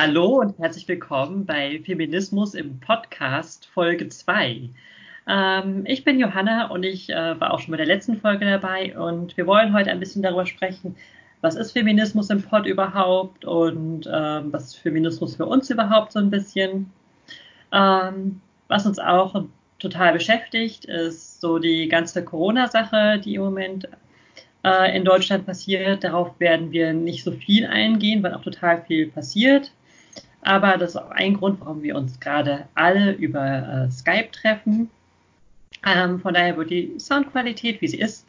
Hallo und herzlich willkommen bei Feminismus im Podcast Folge 2. Ähm, ich bin Johanna und ich äh, war auch schon bei der letzten Folge dabei und wir wollen heute ein bisschen darüber sprechen, was ist Feminismus im Pod überhaupt und ähm, was ist Feminismus für uns überhaupt so ein bisschen. Ähm, was uns auch total beschäftigt, ist so die ganze Corona-Sache, die im Moment äh, in Deutschland passiert. Darauf werden wir nicht so viel eingehen, weil auch total viel passiert. Aber das ist auch ein Grund, warum wir uns gerade alle über äh, Skype treffen. Ähm, von daher wird die Soundqualität, wie sie ist.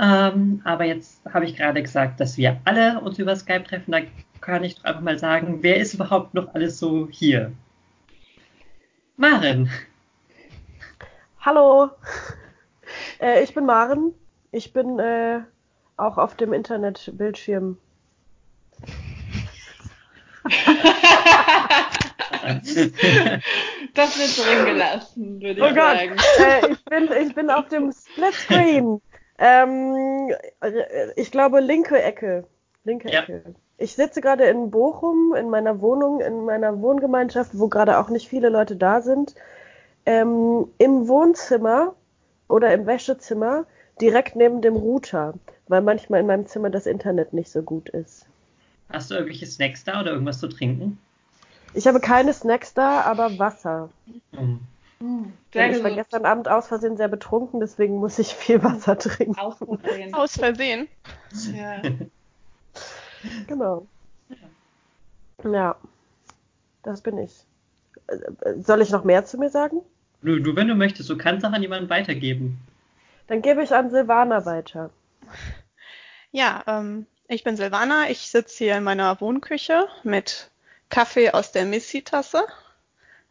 Ähm, aber jetzt habe ich gerade gesagt, dass wir alle uns über Skype treffen. Da kann ich doch einfach mal sagen, wer ist überhaupt noch alles so hier? Maren. Hallo, äh, ich bin Maren. Ich bin äh, auch auf dem Internetbildschirm. das wird drin gelassen, würde ich oh Gott. sagen. Äh, ich, bin, ich bin auf dem Splitscreen. Ähm, ich glaube, linke Ecke. Linke ja. Ecke. Ich sitze gerade in Bochum, in meiner Wohnung, in meiner Wohngemeinschaft, wo gerade auch nicht viele Leute da sind. Ähm, Im Wohnzimmer oder im Wäschezimmer direkt neben dem Router, weil manchmal in meinem Zimmer das Internet nicht so gut ist. Hast du irgendwelche Snacks da oder irgendwas zu trinken? Ich habe keine Snacks da, aber Wasser. Mhm. Sehr ich war gestern Abend aus Versehen sehr betrunken, deswegen muss ich viel Wasser trinken. Aus Versehen. Aus Versehen. Ja. genau. Ja, das bin ich. Soll ich noch mehr zu mir sagen? Du, du wenn du möchtest, du kannst auch an jemanden weitergeben. Dann gebe ich an Silvana weiter. Ja, ähm, ich bin Silvana. Ich sitze hier in meiner Wohnküche mit Kaffee aus der Missy-Tasse.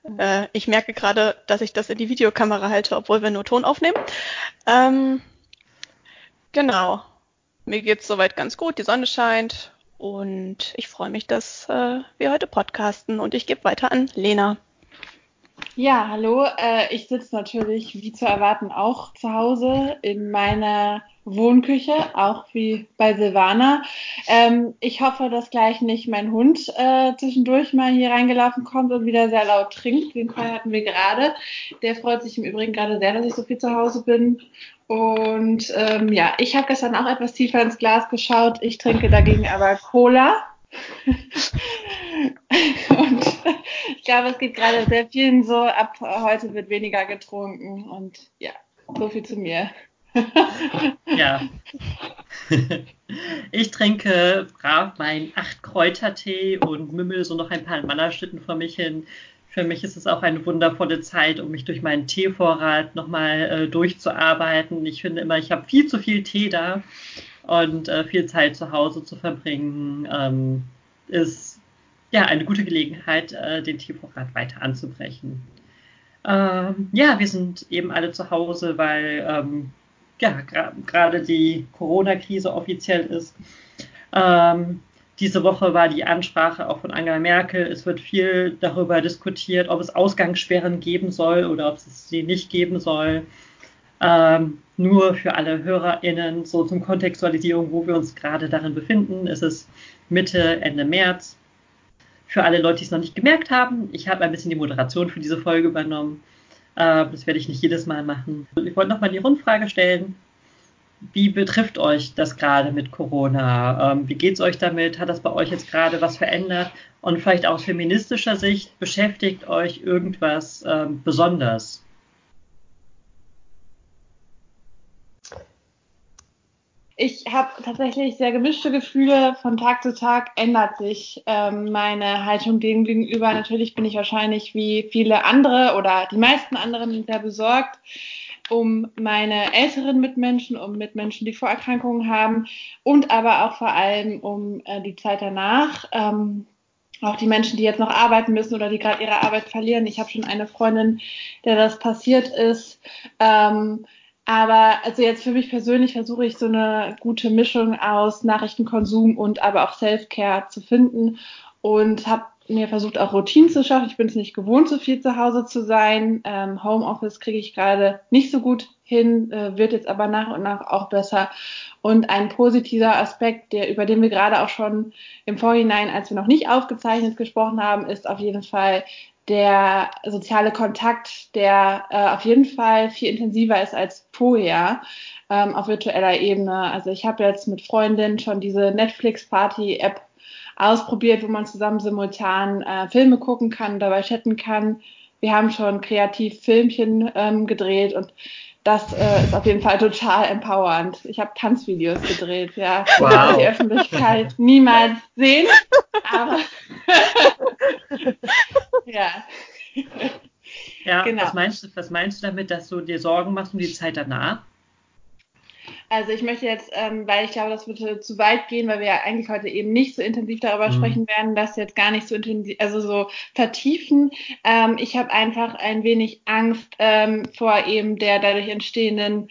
Mhm. Äh, ich merke gerade, dass ich das in die Videokamera halte, obwohl wir nur Ton aufnehmen. Ähm, genau. Mir geht's soweit ganz gut. Die Sonne scheint und ich freue mich, dass äh, wir heute podcasten und ich gebe weiter an Lena. Ja, hallo. Äh, ich sitze natürlich, wie zu erwarten, auch zu Hause in meiner Wohnküche, auch wie bei Silvana. Ähm, ich hoffe, dass gleich nicht mein Hund äh, zwischendurch mal hier reingelaufen kommt und wieder sehr laut trinkt. Den Fall hatten wir gerade. Der freut sich im Übrigen gerade sehr, dass ich so viel zu Hause bin. Und ähm, ja, ich habe gestern auch etwas tiefer ins Glas geschaut. Ich trinke dagegen aber Cola. Und ich glaube, es geht gerade sehr vielen so, ab heute wird weniger getrunken und ja, so viel zu mir. ja. Ich trinke brav meinen acht Kräutertee und mümmel so noch ein paar Mannerschnitten vor mich hin. Für mich ist es auch eine wundervolle Zeit, um mich durch meinen Teevorrat nochmal äh, durchzuarbeiten. Ich finde immer, ich habe viel zu viel Tee da und äh, viel Zeit zu Hause zu verbringen, ähm, ist ja eine gute Gelegenheit, äh, den Teevorrat weiter anzubrechen. Ähm, ja, wir sind eben alle zu Hause, weil ähm, ja gerade die Corona-Krise offiziell ist. Ähm, diese Woche war die Ansprache auch von Angela Merkel. Es wird viel darüber diskutiert, ob es Ausgangssperren geben soll oder ob es sie nicht geben soll. Ähm, nur für alle HörerInnen, so zum Kontextualisierung, wo wir uns gerade darin befinden, ist es Mitte, Ende März. Für alle Leute, die es noch nicht gemerkt haben, ich habe ein bisschen die Moderation für diese Folge übernommen. Äh, das werde ich nicht jedes Mal machen. Ich wollte nochmal die Rundfrage stellen. Wie betrifft euch das gerade mit Corona? Ähm, wie geht es euch damit? Hat das bei euch jetzt gerade was verändert? Und vielleicht aus feministischer Sicht, beschäftigt euch irgendwas ähm, besonders? Ich habe tatsächlich sehr gemischte Gefühle. Von Tag zu Tag ändert sich ähm, meine Haltung dem gegenüber. Natürlich bin ich wahrscheinlich wie viele andere oder die meisten anderen sehr besorgt um meine älteren Mitmenschen, um Mitmenschen, die Vorerkrankungen haben und aber auch vor allem um äh, die Zeit danach. Ähm, auch die Menschen, die jetzt noch arbeiten müssen oder die gerade ihre Arbeit verlieren. Ich habe schon eine Freundin, der das passiert ist. Ähm, aber also jetzt für mich persönlich versuche ich so eine gute Mischung aus Nachrichtenkonsum und aber auch Self-Care zu finden und habe mir versucht auch Routinen zu schaffen. Ich bin es nicht gewohnt, so viel zu Hause zu sein. Ähm, Homeoffice kriege ich gerade nicht so gut hin, äh, wird jetzt aber nach und nach auch besser. Und ein positiver Aspekt, der, über den wir gerade auch schon im Vorhinein, als wir noch nicht aufgezeichnet gesprochen haben, ist auf jeden Fall der soziale Kontakt, der äh, auf jeden Fall viel intensiver ist als vorher ähm, auf virtueller Ebene. Also ich habe jetzt mit Freundinnen schon diese Netflix-Party-App ausprobiert, wo man zusammen simultan äh, Filme gucken kann, dabei chatten kann. Wir haben schon kreativ Filmchen ähm, gedreht und das äh, ist auf jeden Fall total empowernd. Ich habe Tanzvideos gedreht, ja. Wow. Die Öffentlichkeit niemals sehen, aber ja. Ja, genau. was, meinst du, was meinst du damit, dass du dir Sorgen machst um die Zeit danach? Also ich möchte jetzt, ähm, weil ich glaube, das würde zu weit gehen, weil wir ja eigentlich heute eben nicht so intensiv darüber mhm. sprechen werden, das jetzt gar nicht so intensiv, also so vertiefen. Ähm, ich habe einfach ein wenig Angst ähm, vor eben der dadurch entstehenden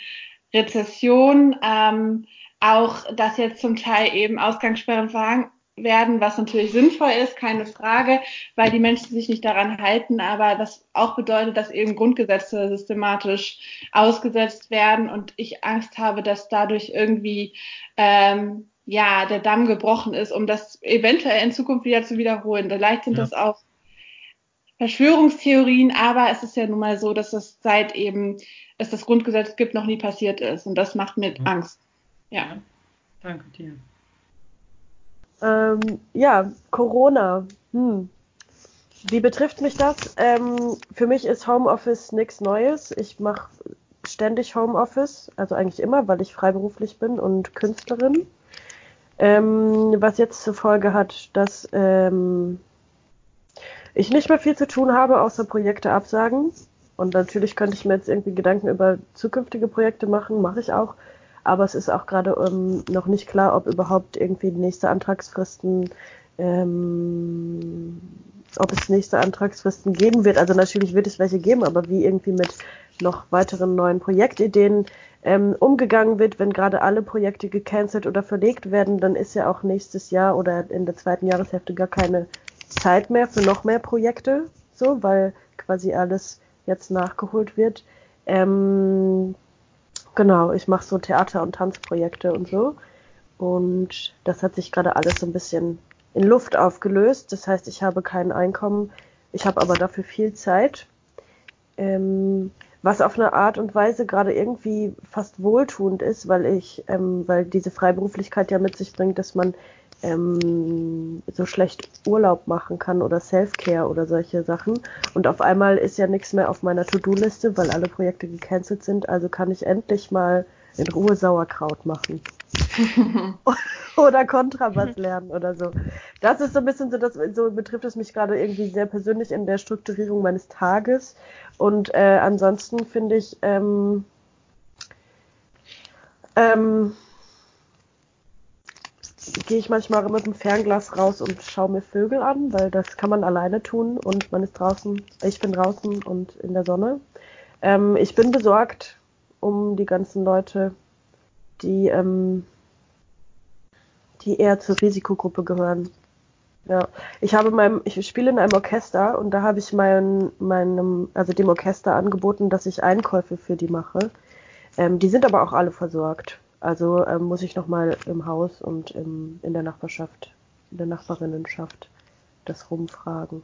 Rezession. Ähm, auch, dass jetzt zum Teil eben Ausgangssperren verhangen werden, was natürlich sinnvoll ist, keine Frage, weil die Menschen sich nicht daran halten, aber das auch bedeutet, dass eben Grundgesetze systematisch ausgesetzt werden und ich Angst habe, dass dadurch irgendwie ähm, ja der Damm gebrochen ist, um das eventuell in Zukunft wieder zu wiederholen. Vielleicht sind ja. das auch Verschwörungstheorien, aber es ist ja nun mal so, dass das seit eben es das Grundgesetz gibt, noch nie passiert ist und das macht mir ja. Angst. Ja. Danke dir. Ähm, ja, Corona. Hm. Wie betrifft mich das? Ähm, für mich ist Homeoffice nichts Neues. Ich mache ständig Homeoffice, also eigentlich immer, weil ich freiberuflich bin und Künstlerin. Ähm, was jetzt zur Folge hat, dass ähm, ich nicht mehr viel zu tun habe, außer Projekte absagen. Und natürlich könnte ich mir jetzt irgendwie Gedanken über zukünftige Projekte machen, mache ich auch aber es ist auch gerade ähm, noch nicht klar, ob überhaupt irgendwie nächste Antragsfristen, ähm, ob es nächste Antragsfristen geben wird. Also natürlich wird es welche geben, aber wie irgendwie mit noch weiteren neuen Projektideen ähm, umgegangen wird, wenn gerade alle Projekte gecancelt oder verlegt werden, dann ist ja auch nächstes Jahr oder in der zweiten Jahreshälfte gar keine Zeit mehr für noch mehr Projekte, so, weil quasi alles jetzt nachgeholt wird. Ähm, Genau, ich mache so Theater- und Tanzprojekte und so. Und das hat sich gerade alles so ein bisschen in Luft aufgelöst. Das heißt, ich habe kein Einkommen, ich habe aber dafür viel Zeit. Ähm, was auf eine Art und Weise gerade irgendwie fast wohltuend ist, weil ich, ähm, weil diese Freiberuflichkeit ja mit sich bringt, dass man ähm, so schlecht Urlaub machen kann oder Self-Care oder solche Sachen. Und auf einmal ist ja nichts mehr auf meiner To-Do-Liste, weil alle Projekte gecancelt sind. Also kann ich endlich mal in Ruhe Sauerkraut machen. oder Kontrabass lernen oder so. Das ist so ein bisschen so, das, so betrifft es mich gerade irgendwie sehr persönlich in der Strukturierung meines Tages. Und äh, ansonsten finde ich, ähm, ähm, gehe ich manchmal mit dem Fernglas raus und schaue mir Vögel an, weil das kann man alleine tun und man ist draußen, ich bin draußen und in der Sonne. Ähm, ich bin besorgt um die ganzen Leute, die, ähm, die eher zur Risikogruppe gehören. Ja, ich habe meinem, ich spiele in einem Orchester und da habe ich mein, meinem, also dem Orchester angeboten, dass ich Einkäufe für die mache. Ähm, die sind aber auch alle versorgt. Also ähm, muss ich nochmal im Haus und im, in der Nachbarschaft, in der Nachbarinnenschaft das rumfragen.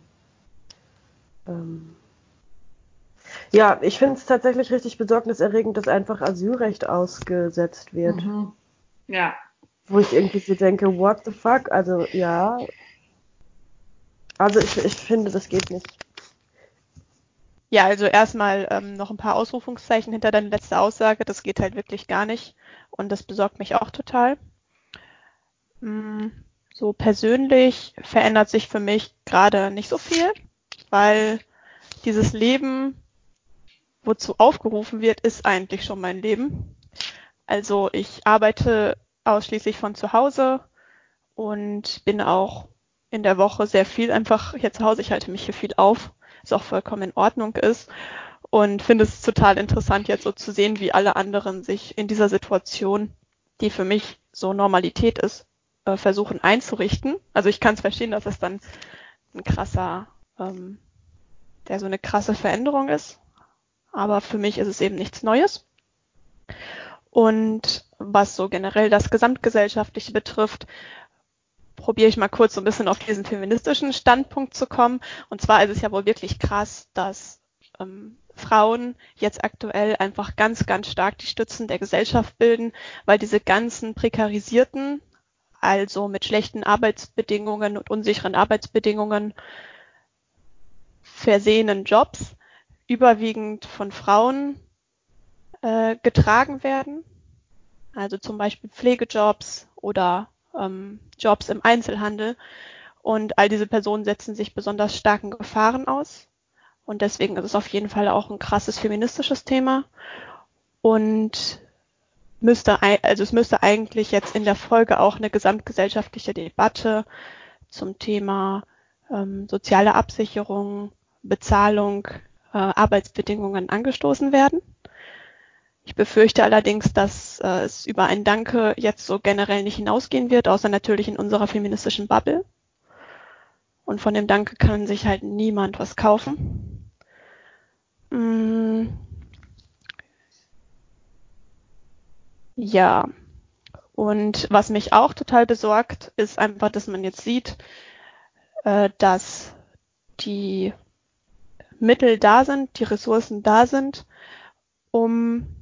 Ähm ja, ich finde es tatsächlich richtig besorgniserregend, dass einfach Asylrecht ausgesetzt wird. Mhm. Ja. Wo ich irgendwie so denke, what the fuck? Also ja. Also ich, ich finde, das geht nicht. Ja, also erstmal ähm, noch ein paar Ausrufungszeichen hinter deine letzte Aussage. Das geht halt wirklich gar nicht. Und das besorgt mich auch total. Mm, so persönlich verändert sich für mich gerade nicht so viel, weil dieses Leben, wozu aufgerufen wird, ist eigentlich schon mein Leben. Also ich arbeite ausschließlich von zu Hause und bin auch in der Woche sehr viel einfach hier zu Hause. Ich halte mich hier viel auf was auch vollkommen in Ordnung ist. Und finde es total interessant, jetzt so zu sehen, wie alle anderen sich in dieser Situation, die für mich so Normalität ist, äh, versuchen einzurichten. Also ich kann es verstehen, dass es dann ein krasser, ähm, der so eine krasse Veränderung ist. Aber für mich ist es eben nichts Neues. Und was so generell das Gesamtgesellschaftliche betrifft, probiere ich mal kurz so ein bisschen auf diesen feministischen Standpunkt zu kommen. Und zwar ist es ja wohl wirklich krass, dass ähm, Frauen jetzt aktuell einfach ganz, ganz stark die Stützen der Gesellschaft bilden, weil diese ganzen prekarisierten, also mit schlechten Arbeitsbedingungen und unsicheren Arbeitsbedingungen versehenen Jobs überwiegend von Frauen äh, getragen werden. Also zum Beispiel Pflegejobs oder ähm, Jobs im Einzelhandel. Und all diese Personen setzen sich besonders starken Gefahren aus. Und deswegen ist es auf jeden Fall auch ein krasses feministisches Thema. Und müsste, also es müsste eigentlich jetzt in der Folge auch eine gesamtgesellschaftliche Debatte zum Thema ähm, soziale Absicherung, Bezahlung, äh, Arbeitsbedingungen angestoßen werden. Ich befürchte allerdings, dass äh, es über ein Danke jetzt so generell nicht hinausgehen wird, außer natürlich in unserer feministischen Bubble. Und von dem Danke kann sich halt niemand was kaufen. Mm. Ja. Und was mich auch total besorgt, ist einfach, dass man jetzt sieht, äh, dass die Mittel da sind, die Ressourcen da sind, um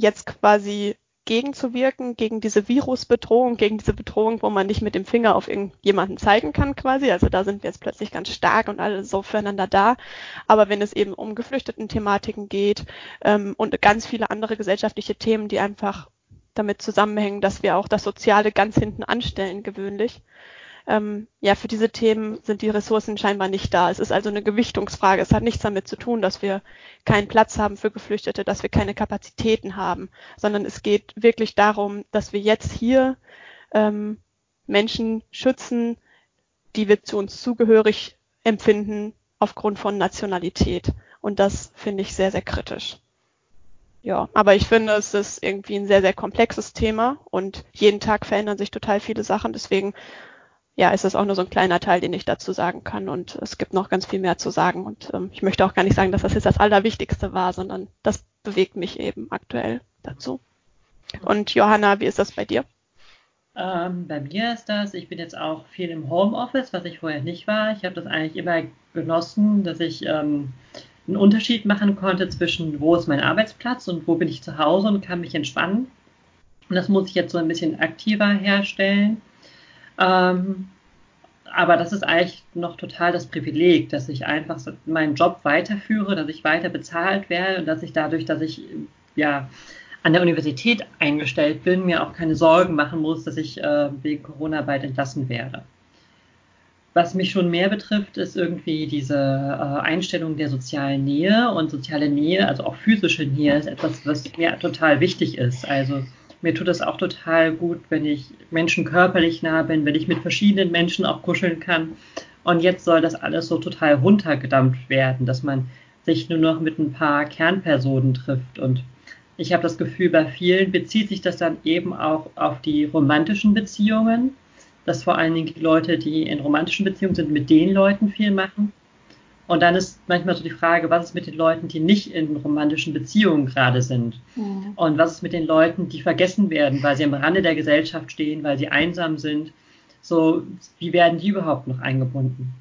jetzt quasi gegenzuwirken, gegen diese Virusbedrohung, gegen diese Bedrohung, wo man nicht mit dem Finger auf irgendjemanden zeigen kann quasi. Also da sind wir jetzt plötzlich ganz stark und alle so füreinander da. Aber wenn es eben um geflüchteten Thematiken geht ähm, und ganz viele andere gesellschaftliche Themen, die einfach damit zusammenhängen, dass wir auch das Soziale ganz hinten anstellen gewöhnlich, ähm, ja, für diese Themen sind die Ressourcen scheinbar nicht da. Es ist also eine Gewichtungsfrage. Es hat nichts damit zu tun, dass wir keinen Platz haben für Geflüchtete, dass wir keine Kapazitäten haben, sondern es geht wirklich darum, dass wir jetzt hier ähm, Menschen schützen, die wir zu uns zugehörig empfinden aufgrund von Nationalität. Und das finde ich sehr, sehr kritisch. Ja, aber ich finde, es ist irgendwie ein sehr, sehr komplexes Thema und jeden Tag verändern sich total viele Sachen. Deswegen ja, ist das auch nur so ein kleiner Teil, den ich dazu sagen kann. Und es gibt noch ganz viel mehr zu sagen. Und ähm, ich möchte auch gar nicht sagen, dass das jetzt das Allerwichtigste war, sondern das bewegt mich eben aktuell dazu. Und Johanna, wie ist das bei dir? Ähm, bei mir ist das, ich bin jetzt auch viel im Homeoffice, was ich vorher nicht war. Ich habe das eigentlich immer genossen, dass ich ähm, einen Unterschied machen konnte zwischen, wo ist mein Arbeitsplatz und wo bin ich zu Hause und kann mich entspannen. Und das muss ich jetzt so ein bisschen aktiver herstellen. Ähm, aber das ist eigentlich noch total das Privileg, dass ich einfach meinen Job weiterführe, dass ich weiter bezahlt werde und dass ich dadurch, dass ich ja an der Universität eingestellt bin, mir auch keine Sorgen machen muss, dass ich äh, wegen Corona bald entlassen werde. Was mich schon mehr betrifft, ist irgendwie diese äh, Einstellung der sozialen Nähe und soziale Nähe, also auch physische Nähe, ist etwas, was mir total wichtig ist. Also mir tut es auch total gut, wenn ich Menschen körperlich nah bin, wenn ich mit verschiedenen Menschen auch kuscheln kann. Und jetzt soll das alles so total runtergedampft werden, dass man sich nur noch mit ein paar Kernpersonen trifft. Und ich habe das Gefühl, bei vielen bezieht sich das dann eben auch auf die romantischen Beziehungen, dass vor allen Dingen die Leute, die in romantischen Beziehungen sind, mit den Leuten viel machen. Und dann ist manchmal so die Frage, was ist mit den Leuten, die nicht in romantischen Beziehungen gerade sind? Mhm. Und was ist mit den Leuten, die vergessen werden, weil sie am Rande der Gesellschaft stehen, weil sie einsam sind? So, wie werden die überhaupt noch eingebunden?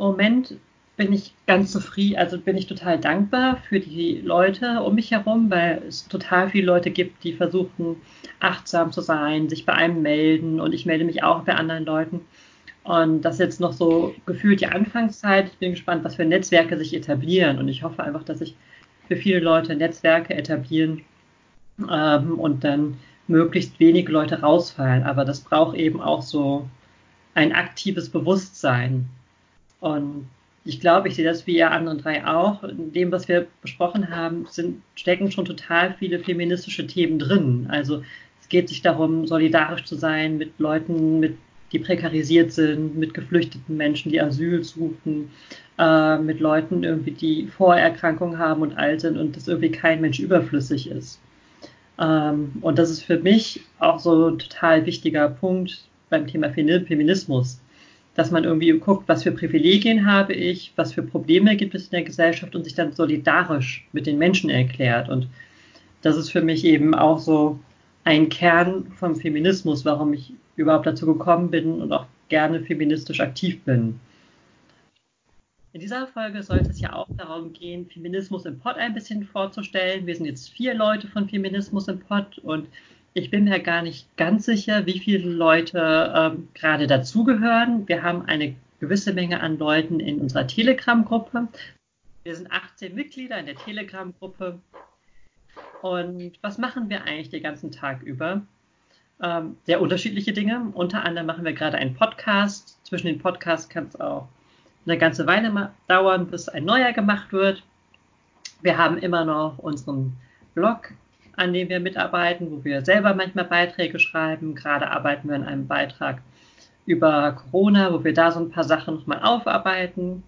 Im Moment bin ich ganz zufrieden, also bin ich total dankbar für die Leute um mich herum, weil es total viele Leute gibt, die versuchen, achtsam zu sein, sich bei einem melden und ich melde mich auch bei anderen Leuten. Und das ist jetzt noch so gefühlt die Anfangszeit. Ich bin gespannt, was für Netzwerke sich etablieren. Und ich hoffe einfach, dass sich für viele Leute Netzwerke etablieren ähm, und dann möglichst wenige Leute rausfallen. Aber das braucht eben auch so ein aktives Bewusstsein. Und ich glaube, ich sehe das wie ihr anderen drei auch. In dem, was wir besprochen haben, sind, stecken schon total viele feministische Themen drin. Also es geht sich darum, solidarisch zu sein mit Leuten mit die prekarisiert sind, mit geflüchteten Menschen, die Asyl suchen, äh, mit Leuten irgendwie, die Vorerkrankungen haben und alt sind und dass irgendwie kein Mensch überflüssig ist. Ähm, und das ist für mich auch so ein total wichtiger Punkt beim Thema Feminismus, dass man irgendwie guckt, was für Privilegien habe ich, was für Probleme gibt es in der Gesellschaft und sich dann solidarisch mit den Menschen erklärt. Und das ist für mich eben auch so ein Kern vom Feminismus, warum ich überhaupt dazu gekommen bin und auch gerne feministisch aktiv bin. In dieser Folge sollte es ja auch darum gehen, Feminismus im Pod ein bisschen vorzustellen. Wir sind jetzt vier Leute von Feminismus im Pod und ich bin mir gar nicht ganz sicher, wie viele Leute ähm, gerade dazugehören. Wir haben eine gewisse Menge an Leuten in unserer Telegram-Gruppe. Wir sind 18 Mitglieder in der Telegram-Gruppe. Und was machen wir eigentlich den ganzen Tag über? Ähm, sehr unterschiedliche Dinge. Unter anderem machen wir gerade einen Podcast. Zwischen den Podcasts kann es auch eine ganze Weile dauern, bis ein neuer gemacht wird. Wir haben immer noch unseren Blog, an dem wir mitarbeiten, wo wir selber manchmal Beiträge schreiben. Gerade arbeiten wir an einem Beitrag über Corona, wo wir da so ein paar Sachen nochmal aufarbeiten.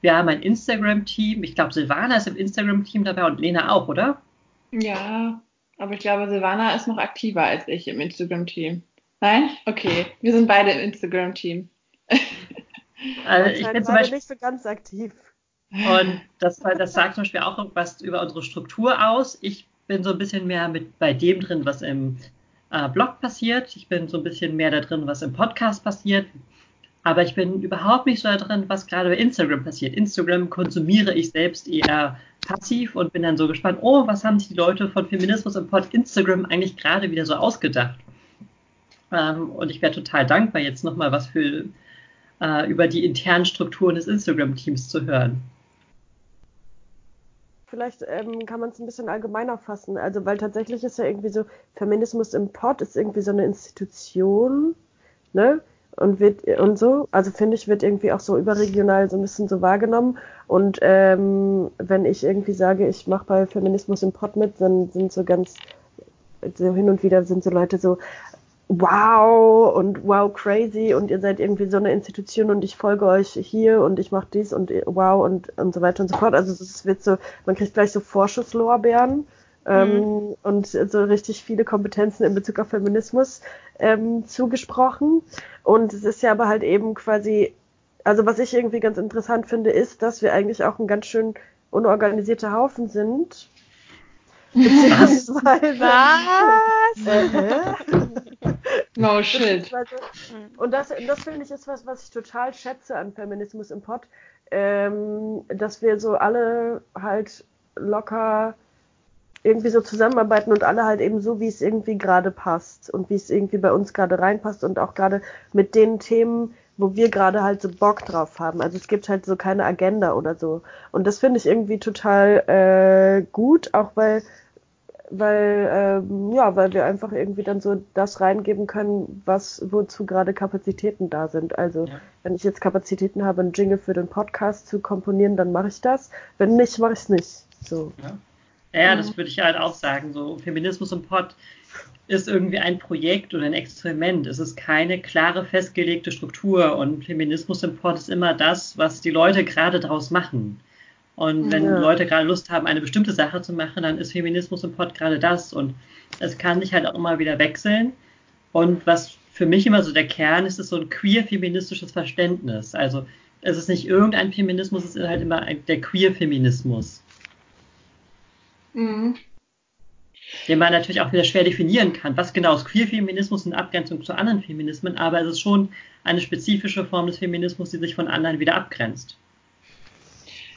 Wir haben ein Instagram-Team. Ich glaube, Silvana ist im Instagram-Team dabei und Lena auch, oder? Ja, aber ich glaube, Silvana ist noch aktiver als ich im Instagram-Team. Nein? Okay, wir sind beide im Instagram-Team. Also ich bin zum Beispiel nicht so ganz aktiv. Und das, das sagt zum Beispiel auch irgendwas über unsere Struktur aus. Ich bin so ein bisschen mehr mit bei dem drin, was im äh, Blog passiert. Ich bin so ein bisschen mehr da drin, was im Podcast passiert. Aber ich bin überhaupt nicht so da drin, was gerade bei Instagram passiert. Instagram konsumiere ich selbst eher passiv und bin dann so gespannt, oh, was haben sich die Leute von Feminismus im Pod Instagram eigentlich gerade wieder so ausgedacht? Ähm, und ich wäre total dankbar, jetzt nochmal was für äh, über die internen Strukturen des Instagram-Teams zu hören. Vielleicht ähm, kann man es ein bisschen allgemeiner fassen. Also, weil tatsächlich ist ja irgendwie so, Feminismus im Pod ist irgendwie so eine Institution, ne? Und wird und so, also finde ich, wird irgendwie auch so überregional so ein bisschen so wahrgenommen. Und ähm, wenn ich irgendwie sage, ich mache bei Feminismus im Pod mit, dann sind so ganz so hin und wieder sind so Leute so, wow und wow crazy und ihr seid irgendwie so eine Institution und ich folge euch hier und ich mache dies und wow und, und so weiter und so fort. Also es wird so, man kriegt gleich so Vorschusslorbeeren mhm. und so richtig viele Kompetenzen in Bezug auf Feminismus ähm, zugesprochen. Und es ist ja aber halt eben quasi, also was ich irgendwie ganz interessant finde, ist, dass wir eigentlich auch ein ganz schön unorganisierter Haufen sind. Beziehungsweise. Was? Äh, no shit. Und das, das finde ich ist was, was ich total schätze an Feminismus im Pod, ähm, dass wir so alle halt locker irgendwie so zusammenarbeiten und alle halt eben so, wie es irgendwie gerade passt und wie es irgendwie bei uns gerade reinpasst und auch gerade mit den Themen, wo wir gerade halt so Bock drauf haben. Also es gibt halt so keine Agenda oder so. Und das finde ich irgendwie total äh, gut, auch weil weil ähm, ja, weil wir einfach irgendwie dann so das reingeben können, was wozu gerade Kapazitäten da sind. Also ja. wenn ich jetzt Kapazitäten habe, einen Jingle für den Podcast zu komponieren, dann mache ich das. Wenn nicht, mache ich es nicht. So. Ja. Ja, das würde ich halt auch sagen. So Feminismus im Pod ist irgendwie ein Projekt oder ein Experiment. Es ist keine klare festgelegte Struktur und Feminismus im Pod ist immer das, was die Leute gerade daraus machen. Und wenn ja. Leute gerade Lust haben, eine bestimmte Sache zu machen, dann ist Feminismus im Pod gerade das. Und es kann sich halt auch immer wieder wechseln. Und was für mich immer so der Kern ist, ist so ein queer-feministisches Verständnis. Also es ist nicht irgendein Feminismus, es ist halt immer ein, der Queer-Feminismus. Mhm. Den man natürlich auch wieder schwer definieren kann. Was genau ist Queer-Feminismus in Abgrenzung zu anderen Feminismen, aber es ist schon eine spezifische Form des Feminismus, die sich von anderen wieder abgrenzt.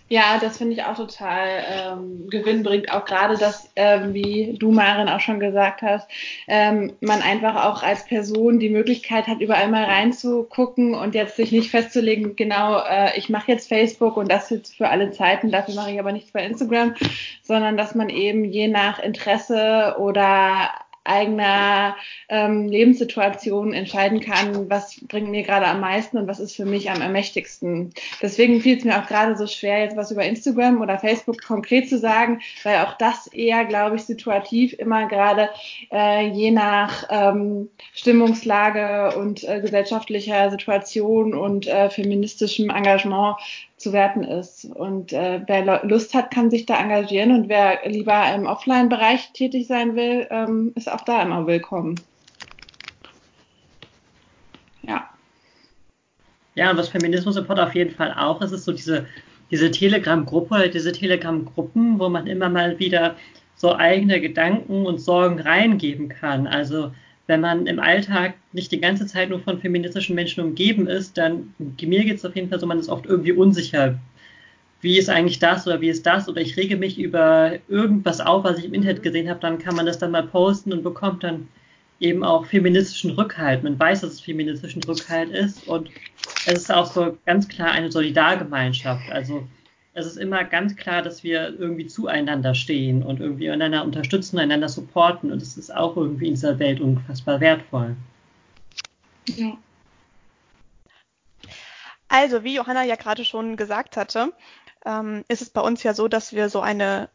Ja, das finde ich auch total ähm, gewinnbringend. Auch gerade, dass, ähm, wie du, Marin, auch schon gesagt hast, ähm, man einfach auch als Person die Möglichkeit hat, überall mal reinzugucken und jetzt sich nicht festzulegen, genau, äh, ich mache jetzt Facebook und das jetzt für alle Zeiten, dafür mache ich aber nichts bei Instagram, sondern dass man eben je nach Interesse oder eigener ähm, Lebenssituation entscheiden kann, was bringt mir gerade am meisten und was ist für mich am ermächtigsten. Deswegen fiel es mir auch gerade so schwer, jetzt was über Instagram oder Facebook konkret zu sagen, weil auch das eher, glaube ich, situativ immer gerade äh, je nach ähm, Stimmungslage und äh, gesellschaftlicher Situation und äh, feministischem Engagement zu werten ist. Und äh, wer Lust hat, kann sich da engagieren und wer lieber im Offline-Bereich tätig sein will, ähm, ist auch da immer willkommen. Ja. Ja, und was Feminismus Pod auf jeden Fall auch ist, ist so diese, diese Telegram-Gruppe, diese Telegram-Gruppen, wo man immer mal wieder so eigene Gedanken und Sorgen reingeben kann. Also wenn man im Alltag nicht die ganze Zeit nur von feministischen Menschen umgeben ist, dann mir geht es auf jeden Fall so, man ist oft irgendwie unsicher. Wie ist eigentlich das oder wie ist das? Oder ich rege mich über irgendwas auf, was ich im Internet gesehen habe, dann kann man das dann mal posten und bekommt dann eben auch feministischen Rückhalt. Man weiß, dass es feministischen Rückhalt ist und es ist auch so ganz klar eine Solidargemeinschaft. Also es ist immer ganz klar, dass wir irgendwie zueinander stehen und irgendwie einander unterstützen, einander supporten und es ist auch irgendwie in dieser Welt unfassbar wertvoll. Ja. Also, wie Johanna ja gerade schon gesagt hatte, ähm, ist es bei uns ja so, dass wir so eine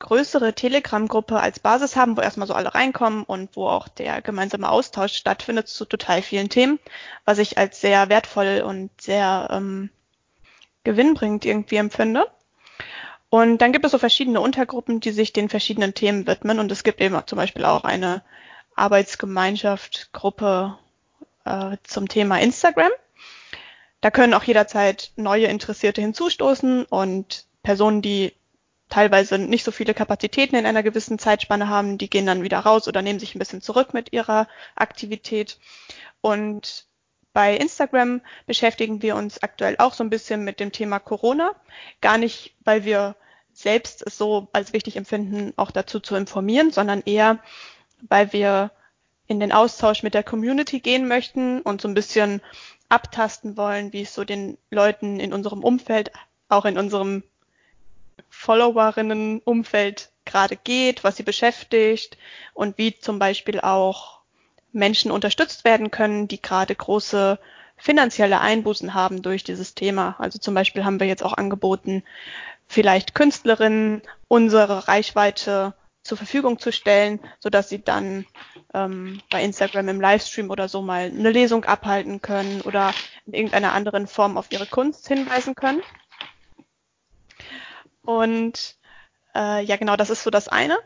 größere Telegram-Gruppe als Basis haben, wo erstmal so alle reinkommen und wo auch der gemeinsame Austausch stattfindet zu total vielen Themen, was ich als sehr wertvoll und sehr ähm, gewinnbringend irgendwie empfinde. Und dann gibt es so verschiedene Untergruppen, die sich den verschiedenen Themen widmen. Und es gibt eben zum Beispiel auch eine Arbeitsgemeinschaft, Gruppe äh, zum Thema Instagram. Da können auch jederzeit neue Interessierte hinzustoßen und Personen, die teilweise nicht so viele Kapazitäten in einer gewissen Zeitspanne haben, die gehen dann wieder raus oder nehmen sich ein bisschen zurück mit ihrer Aktivität. Und bei Instagram beschäftigen wir uns aktuell auch so ein bisschen mit dem Thema Corona. Gar nicht, weil wir selbst es so als wichtig empfinden, auch dazu zu informieren, sondern eher, weil wir in den Austausch mit der Community gehen möchten und so ein bisschen abtasten wollen, wie es so den Leuten in unserem Umfeld, auch in unserem Followerinnen-Umfeld gerade geht, was sie beschäftigt und wie zum Beispiel auch Menschen unterstützt werden können, die gerade große finanzielle Einbußen haben durch dieses Thema. Also zum Beispiel haben wir jetzt auch angeboten, vielleicht Künstlerinnen unsere Reichweite zur Verfügung zu stellen, sodass sie dann ähm, bei Instagram im Livestream oder so mal eine Lesung abhalten können oder in irgendeiner anderen Form auf ihre Kunst hinweisen können. Und äh, ja, genau, das ist so das eine.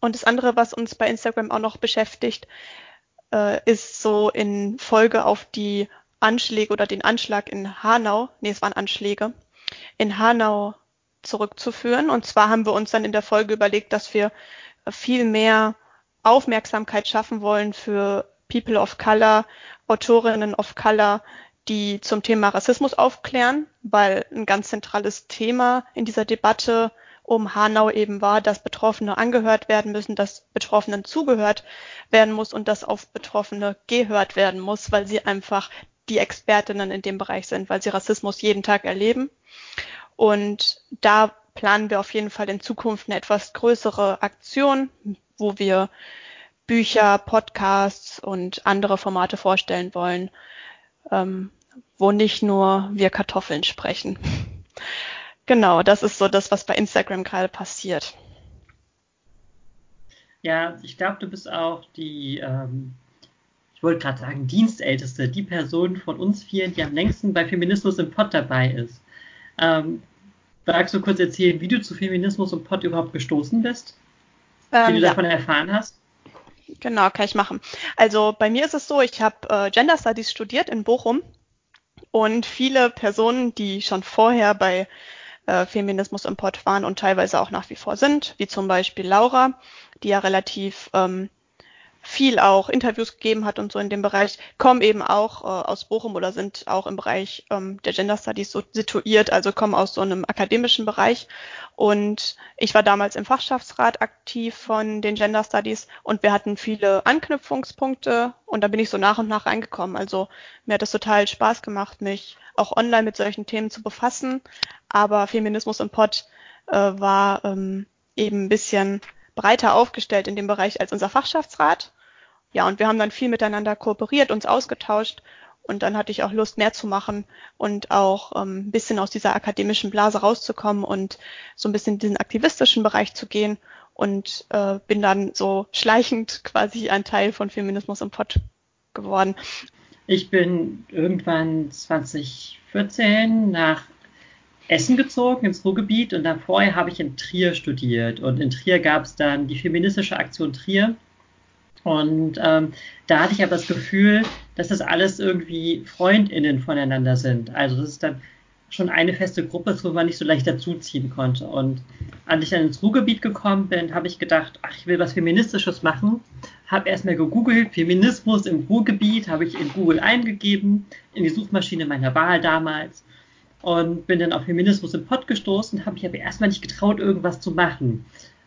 Und das andere, was uns bei Instagram auch noch beschäftigt, äh, ist so in Folge auf die Anschläge oder den Anschlag in Hanau, nee, es waren Anschläge, in Hanau zurückzuführen. Und zwar haben wir uns dann in der Folge überlegt, dass wir viel mehr Aufmerksamkeit schaffen wollen für People of Color, Autorinnen of Color, die zum Thema Rassismus aufklären, weil ein ganz zentrales Thema in dieser Debatte um Hanau eben war, dass Betroffene angehört werden müssen, dass Betroffenen zugehört werden muss und dass auf Betroffene gehört werden muss, weil sie einfach die Expertinnen in dem Bereich sind, weil sie Rassismus jeden Tag erleben. Und da planen wir auf jeden Fall in Zukunft eine etwas größere Aktion, wo wir Bücher, Podcasts und andere Formate vorstellen wollen, ähm, wo nicht nur wir Kartoffeln sprechen. Genau, das ist so das, was bei Instagram gerade passiert. Ja, ich glaube, du bist auch die, ähm, ich wollte gerade sagen, Dienstälteste, die Person von uns vier, die am längsten bei Feminismus im Pott dabei ist. Ähm, magst du kurz erzählen, wie du zu Feminismus im Pott überhaupt gestoßen bist? Ähm, wie du ja. davon erfahren hast? Genau, kann ich machen. Also bei mir ist es so, ich habe äh, Gender Studies studiert in Bochum und viele Personen, die schon vorher bei äh, Feminismus im Pott waren und teilweise auch nach wie vor sind, wie zum Beispiel Laura, die ja relativ ähm, viel auch Interviews gegeben hat und so in dem Bereich, kommen eben auch äh, aus Bochum oder sind auch im Bereich ähm, der Gender Studies so situiert, also kommen aus so einem akademischen Bereich. Und ich war damals im Fachschaftsrat aktiv von den Gender Studies und wir hatten viele Anknüpfungspunkte und da bin ich so nach und nach reingekommen. Also mir hat es total Spaß gemacht, mich auch online mit solchen Themen zu befassen. Aber Feminismus im Pott äh, war ähm, eben ein bisschen breiter aufgestellt in dem Bereich als unser Fachschaftsrat. Ja, und wir haben dann viel miteinander kooperiert, uns ausgetauscht und dann hatte ich auch Lust, mehr zu machen und auch ähm, ein bisschen aus dieser akademischen Blase rauszukommen und so ein bisschen in diesen aktivistischen Bereich zu gehen und äh, bin dann so schleichend quasi ein Teil von Feminismus im Pott geworden. Ich bin irgendwann 2014 nach Essen gezogen, ins Ruhrgebiet und dann vorher habe ich in Trier studiert. Und in Trier gab es dann die feministische Aktion Trier. Und ähm, da hatte ich aber das Gefühl, dass das alles irgendwie FreundInnen voneinander sind. Also das ist dann schon eine feste Gruppe, wo man nicht so leicht dazuziehen konnte. Und als ich dann ins Ruhrgebiet gekommen bin, habe ich gedacht, ach, ich will was Feministisches machen. Habe erstmal gegoogelt, Feminismus im Ruhrgebiet, habe ich in Google eingegeben, in die Suchmaschine meiner Wahl damals. Und bin dann auf Feminismus im Pott gestoßen, habe mich aber erstmal nicht getraut, irgendwas zu machen.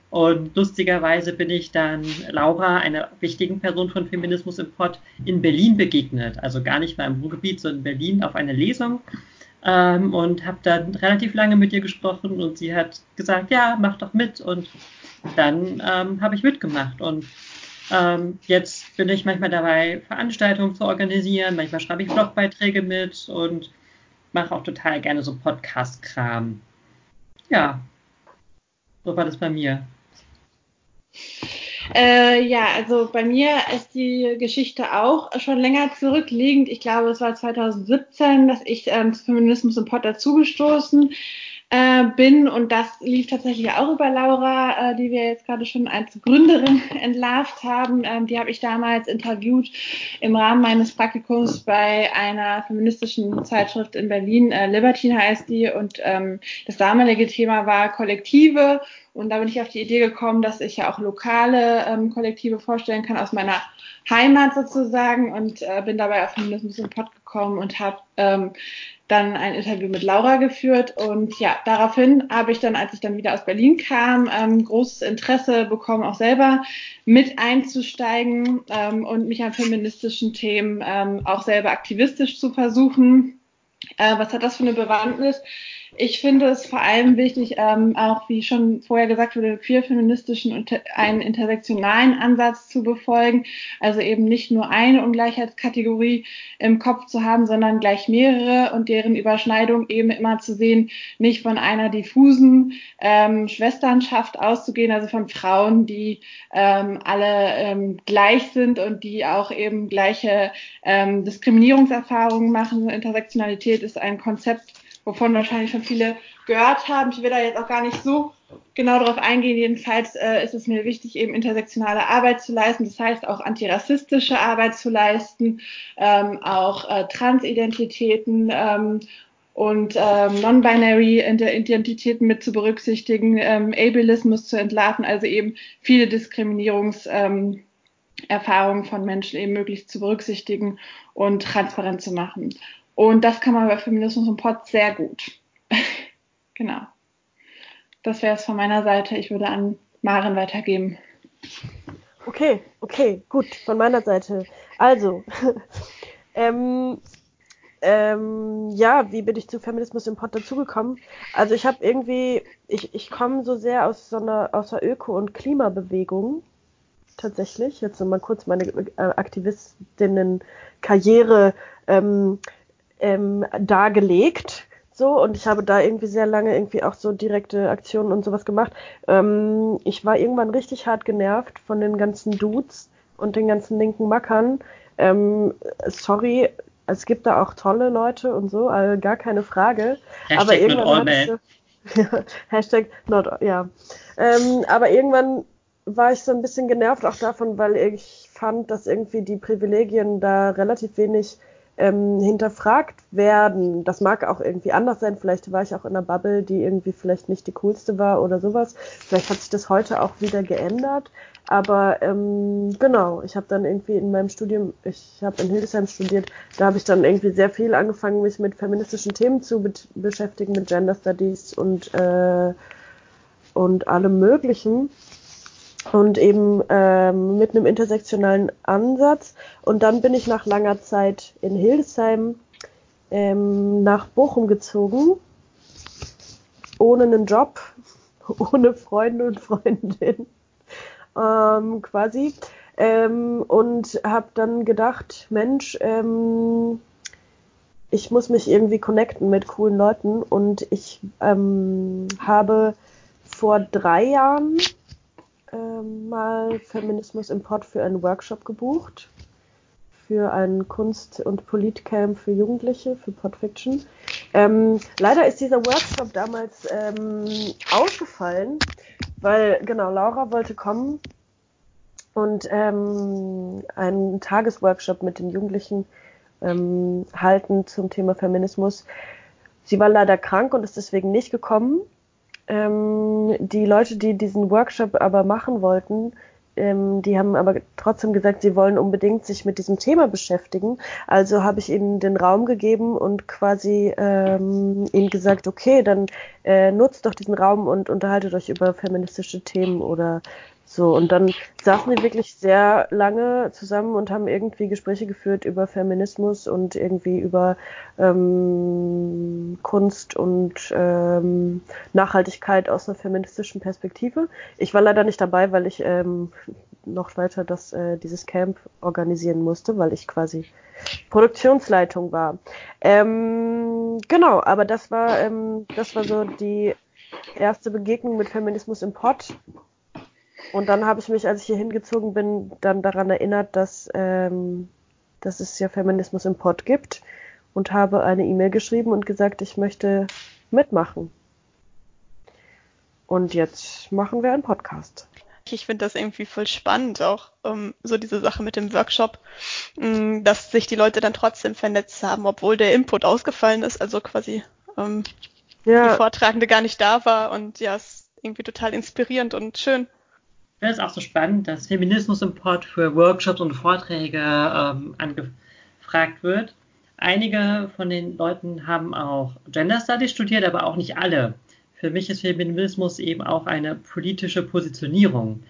Und lustigerweise bin ich dann Laura, einer wichtigen Person von Feminismus im Pott, in Berlin begegnet. Also gar nicht mal im Ruhrgebiet, sondern in Berlin auf einer Lesung ähm, und habe dann relativ lange mit ihr gesprochen und sie hat gesagt, ja, mach doch mit und dann ähm, habe ich mitgemacht und ähm, jetzt bin ich manchmal dabei, Veranstaltungen zu organisieren, manchmal schreibe ich Blogbeiträge mit und mache auch total gerne so Podcast-Kram. Ja, so war das bei mir. Äh, ja, also bei mir ist die Geschichte auch schon länger zurückliegend. Ich glaube, es war 2017, dass ich ähm, Feminismus im Pott dazugestoßen äh, bin und das lief tatsächlich auch über Laura, äh, die wir jetzt gerade schon als Gründerin entlarvt haben. Ähm, die habe ich damals interviewt im Rahmen meines Praktikums bei einer feministischen Zeitschrift in Berlin. Äh, Libertine heißt die und ähm, das damalige Thema war Kollektive und da bin ich auf die Idee gekommen, dass ich ja auch lokale ähm, Kollektive vorstellen kann aus meiner Heimat sozusagen und äh, bin dabei auf Feminismus im Pott gekommen und habe ähm, dann ein Interview mit Laura geführt und ja, daraufhin habe ich dann, als ich dann wieder aus Berlin kam, ähm, großes Interesse bekommen, auch selber mit einzusteigen ähm, und mich an feministischen Themen ähm, auch selber aktivistisch zu versuchen. Äh, was hat das für eine Bewandtnis? Ich finde es vor allem wichtig, ähm, auch wie schon vorher gesagt wurde, queer-feministischen und einen intersektionalen Ansatz zu befolgen. Also eben nicht nur eine Ungleichheitskategorie im Kopf zu haben, sondern gleich mehrere und deren Überschneidung eben immer zu sehen, nicht von einer diffusen ähm, Schwesternschaft auszugehen, also von Frauen, die ähm, alle ähm, gleich sind und die auch eben gleiche ähm, Diskriminierungserfahrungen machen. Intersektionalität ist ein Konzept, wovon wahrscheinlich schon viele gehört haben. Ich will da jetzt auch gar nicht so genau darauf eingehen. Jedenfalls äh, ist es mir wichtig, eben intersektionale Arbeit zu leisten. Das heißt auch antirassistische Arbeit zu leisten, ähm, auch äh, Transidentitäten ähm, und ähm, non-binary Identitäten mit zu berücksichtigen, ähm, Ableismus zu entlarven, also eben viele Diskriminierungserfahrungen ähm, von Menschen eben möglichst zu berücksichtigen und transparent zu machen. Und das kann man bei Feminismus und Pod sehr gut. genau. Das wäre es von meiner Seite. Ich würde an Maren weitergeben. Okay, okay, gut, von meiner Seite. Also, ähm, ähm, ja, wie bin ich zu Feminismus im Pod dazugekommen? Also ich habe irgendwie, ich, ich komme so sehr aus so einer, aus der Öko- und Klimabewegung tatsächlich. Jetzt nochmal kurz meine äh, Aktivistinnen-Karriere ähm, ähm, dargelegt. So, und ich habe da irgendwie sehr lange irgendwie auch so direkte Aktionen und sowas gemacht. Ähm, ich war irgendwann richtig hart genervt von den ganzen Dudes und den ganzen linken Mackern. Ähm, sorry, es gibt da auch tolle Leute und so, also gar keine Frage. Hashtag aber irgendwann not all so, ja, Hashtag not, ja. Ähm, aber irgendwann war ich so ein bisschen genervt auch davon, weil ich fand, dass irgendwie die Privilegien da relativ wenig ähm, hinterfragt werden. Das mag auch irgendwie anders sein. Vielleicht war ich auch in einer Bubble, die irgendwie vielleicht nicht die coolste war oder sowas. Vielleicht hat sich das heute auch wieder geändert. Aber ähm, genau, ich habe dann irgendwie in meinem Studium, ich habe in Hildesheim studiert, da habe ich dann irgendwie sehr viel angefangen, mich mit feministischen Themen zu be beschäftigen, mit Gender Studies und äh, und allem Möglichen und eben ähm, mit einem intersektionalen Ansatz. Und dann bin ich nach langer Zeit in Hildesheim ähm, nach Bochum gezogen, ohne einen Job, ohne Freunde und Freundin ähm, quasi. Ähm, und habe dann gedacht, Mensch, ähm, ich muss mich irgendwie connecten mit coolen Leuten und ich ähm, habe vor drei Jahren ähm, mal Feminismus Import für einen Workshop gebucht. Für ein Kunst- und Politcamp für Jugendliche, für Podfiction. Ähm, leider ist dieser Workshop damals ähm, ausgefallen, weil, genau, Laura wollte kommen und ähm, einen Tagesworkshop mit den Jugendlichen ähm, halten zum Thema Feminismus. sie war leider krank und ist deswegen nicht gekommen. Ähm, die Leute, die diesen Workshop aber machen wollten, ähm, die haben aber trotzdem gesagt, sie wollen unbedingt sich mit diesem Thema beschäftigen. Also habe ich ihnen den Raum gegeben und quasi ähm, ihnen gesagt, okay, dann äh, nutzt doch diesen Raum und unterhaltet euch über feministische Themen oder so, und dann saßen wir wirklich sehr lange zusammen und haben irgendwie Gespräche geführt über Feminismus und irgendwie über ähm, Kunst und ähm, Nachhaltigkeit aus einer feministischen Perspektive. Ich war leider nicht dabei, weil ich ähm, noch weiter das, äh, dieses Camp organisieren musste, weil ich quasi Produktionsleitung war. Ähm, genau, aber das war, ähm, das war so die erste Begegnung mit Feminismus im Pott und dann habe ich mich, als ich hier hingezogen bin, dann daran erinnert, dass, ähm, dass es ja Feminismus im Pod gibt und habe eine E-Mail geschrieben und gesagt, ich möchte mitmachen. Und jetzt machen wir einen Podcast. Ich finde das irgendwie voll spannend, auch um, ähm, so diese Sache mit dem Workshop, mh, mm, dass sich die Leute dann trotzdem vernetzt haben, obwohl der Input ausgefallen ist, also quasi ähm, ja. die Vortragende gar nicht da war. Und ja, es ist irgendwie total inspirierend und schön. Finde es auch so spannend, dass Feminismus im Pod für Workshops und Vorträge ähm, angefragt wird. Einige von den Leuten haben auch Gender Studies studiert, aber auch nicht alle. Für mich ist Feminismus eben auch eine politische Positionierung.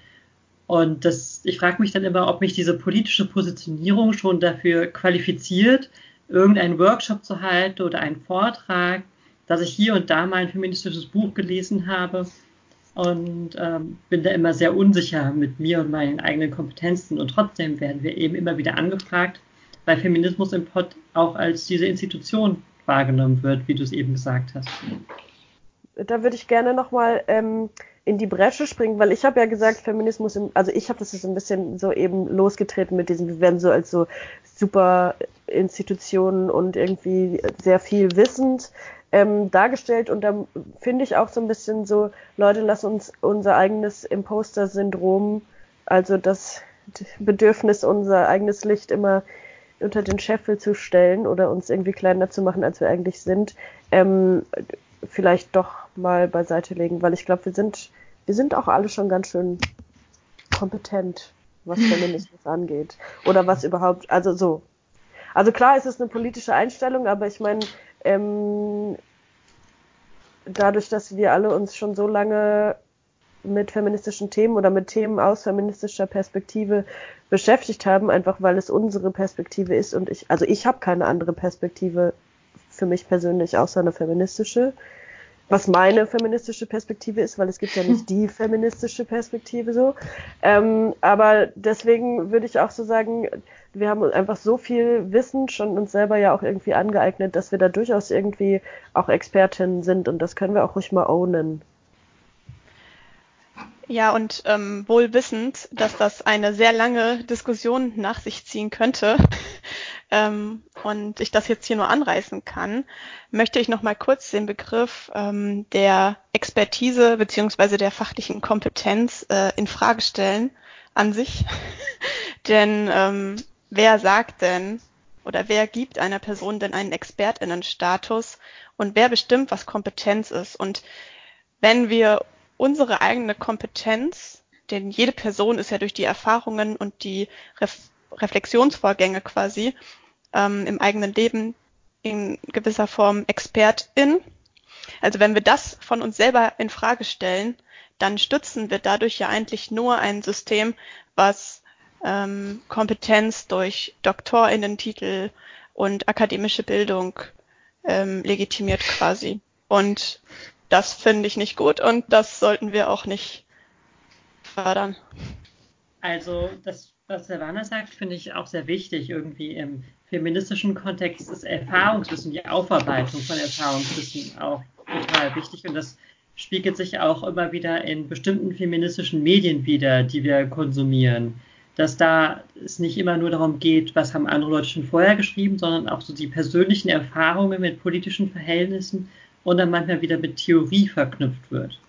Und das, ich frage mich dann immer, ob mich diese politische Positionierung schon dafür qualifiziert, irgendeinen Workshop zu halten oder einen Vortrag, dass ich hier und da mal ein feministisches Buch gelesen habe und ähm, bin da immer sehr unsicher mit mir und meinen eigenen Kompetenzen. Und trotzdem werden wir eben immer wieder angefragt, weil Feminismus im Pod auch als diese Institution wahrgenommen wird, wie du es eben gesagt hast. Da würde ich gerne nochmal ähm, in die Bresche springen, weil ich habe ja gesagt, Feminismus, im, also ich habe das jetzt ein bisschen so eben losgetreten mit diesem, wir werden so als so super Institutionen und irgendwie sehr viel wissend ähm, dargestellt. Und da finde ich auch so ein bisschen so, Leute, lass uns unser eigenes Imposter-Syndrom, also das Bedürfnis, unser eigenes Licht immer unter den Scheffel zu stellen oder uns irgendwie kleiner zu machen, als wir eigentlich sind, ähm, vielleicht doch mal beiseite legen, weil ich glaube, wir sind, wir sind auch alle schon ganz schön kompetent, was Feminismus angeht. Oder was überhaupt, also so. Also klar ist es eine politische Einstellung, aber ich meine, ähm, dadurch, dass wir alle uns schon so lange mit feministischen Themen oder mit Themen aus feministischer Perspektive beschäftigt haben, einfach weil es unsere Perspektive ist und ich, also ich habe keine andere Perspektive für mich persönlich außer eine feministische was meine feministische Perspektive ist, weil es gibt ja nicht die feministische Perspektive so. Ähm, aber deswegen würde ich auch so sagen, wir haben einfach so viel Wissen schon uns selber ja auch irgendwie angeeignet, dass wir da durchaus irgendwie auch Expertinnen sind und das können wir auch ruhig mal ownen. Ja, und ähm, wohl wissend, dass das eine sehr lange Diskussion nach sich ziehen könnte ähm, und ich das jetzt hier nur anreißen kann, möchte ich noch mal kurz den Begriff ähm, der Expertise beziehungsweise der fachlichen Kompetenz äh, in Frage stellen an sich. denn ähm, wer sagt denn oder wer gibt einer Person denn einen Expertinnenstatus und wer bestimmt, was Kompetenz ist? Und wenn wir unsere eigene Kompetenz, denn jede Person ist ja durch die Erfahrungen und die Reflexionsvorgänge quasi ähm, im eigenen Leben in gewisser Form Expertin. Also wenn wir das von uns selber in Frage stellen, dann stützen wir dadurch ja eigentlich nur ein System, was ähm, Kompetenz durch Doktorinnentitel und akademische Bildung ähm, legitimiert quasi. Und das finde ich nicht gut und das sollten wir auch nicht fördern. Also das, was Silvana sagt, finde ich auch sehr wichtig. Irgendwie im feministischen Kontext ist Erfahrungswissen, die Aufarbeitung von Erfahrungswissen auch total wichtig und das spiegelt sich auch immer wieder in bestimmten feministischen Medien wieder, die wir konsumieren. Dass da es nicht immer nur darum geht, was haben andere Leute schon vorher geschrieben, sondern auch so die persönlichen Erfahrungen mit politischen Verhältnissen und dann manchmal wieder mit Theorie verknüpft wird.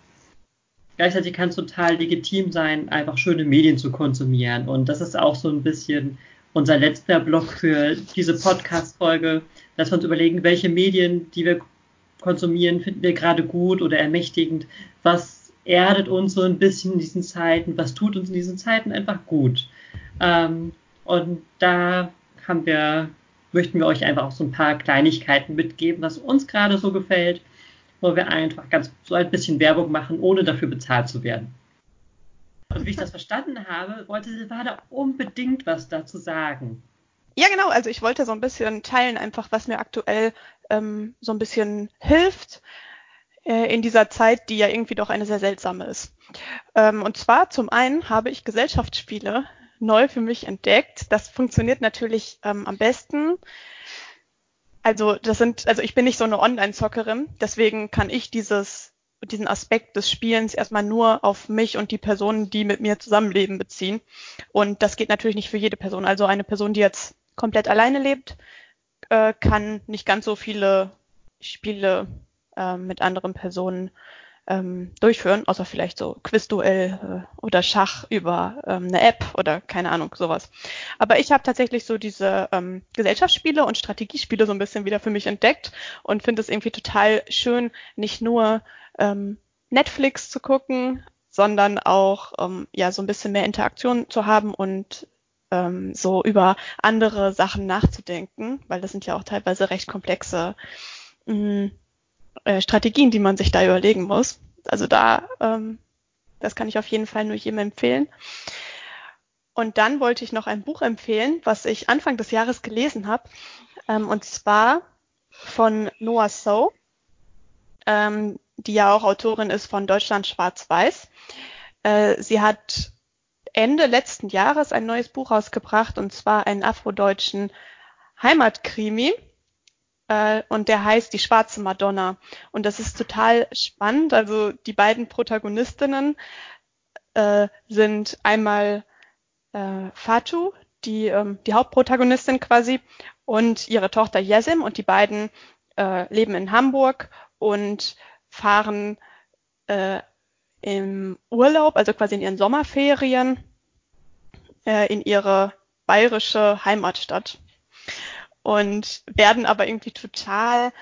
Gleichzeitig kann es total legitim sein, einfach schöne Medien zu konsumieren. Und das ist auch so ein bisschen unser letzter Block für diese Podcast-Folge, dass wir uns überlegen, welche Medien, die wir konsumieren, finden wir gerade gut oder ermächtigend, was erdet uns so ein bisschen in diesen Zeiten, was tut uns in diesen Zeiten einfach gut. Ähm, und da haben wir, möchten wir euch einfach auch so ein paar Kleinigkeiten mitgeben, was uns gerade so gefällt, wo wir einfach ganz so ein bisschen Werbung machen, ohne dafür bezahlt zu werden. Und wie ich das verstanden habe, wollte Silvana unbedingt was dazu sagen. Ja, genau. Also ich wollte so ein bisschen teilen, einfach was mir aktuell ähm, so ein bisschen hilft äh, in dieser Zeit, die ja irgendwie doch eine sehr seltsame ist. Ähm, und zwar zum einen habe ich Gesellschaftsspiele neu für mich entdeckt. Das funktioniert natürlich ähm, am besten. Also das sind, also ich bin nicht so eine Online-Zockerin, deswegen kann ich dieses, diesen Aspekt des Spielens erstmal nur auf mich und die Personen, die mit mir zusammenleben, beziehen. Und das geht natürlich nicht für jede Person. Also eine Person, die jetzt komplett alleine lebt, äh, kann nicht ganz so viele Spiele äh, mit anderen Personen ähm, durchführen, außer vielleicht so Quizduell äh, oder Schach über ähm, eine App oder keine Ahnung, sowas. Aber ich habe tatsächlich so diese ähm, Gesellschaftsspiele und Strategiespiele so ein bisschen wieder für mich entdeckt und finde es irgendwie total schön, nicht nur ähm, Netflix zu gucken, sondern auch ähm, ja so ein bisschen mehr Interaktion zu haben und ähm, so über andere Sachen nachzudenken, weil das sind ja auch teilweise recht komplexe mh, mm, äh, Strategien, die man sich da überlegen muss. Also da, ähm, das kann ich auf jeden Fall nur jedem empfehlen. Und dann wollte ich noch ein Buch empfehlen, was ich Anfang des Jahres gelesen habe, ähm, und zwar von Noah So, ähm, die ja auch Autorin ist von Deutschland Schwarz-Weiß. Äh, sie hat Ende letzten Jahres ein neues Buch rausgebracht, und zwar einen afrodeutschen Heimatkrimi äh, und der heißt Die schwarze Madonna. Und das ist total spannend. Also die beiden Protagonistinnen äh, sind einmal äh, Fatu, die, ähm, die Hauptprotagonistin quasi, und ihre Tochter Yesim und die beiden äh, leben in Hamburg und fahren äh, im Urlaub, also quasi in ihren Sommerferien, äh, in ihre bayerische Heimatstadt und werden aber irgendwie total,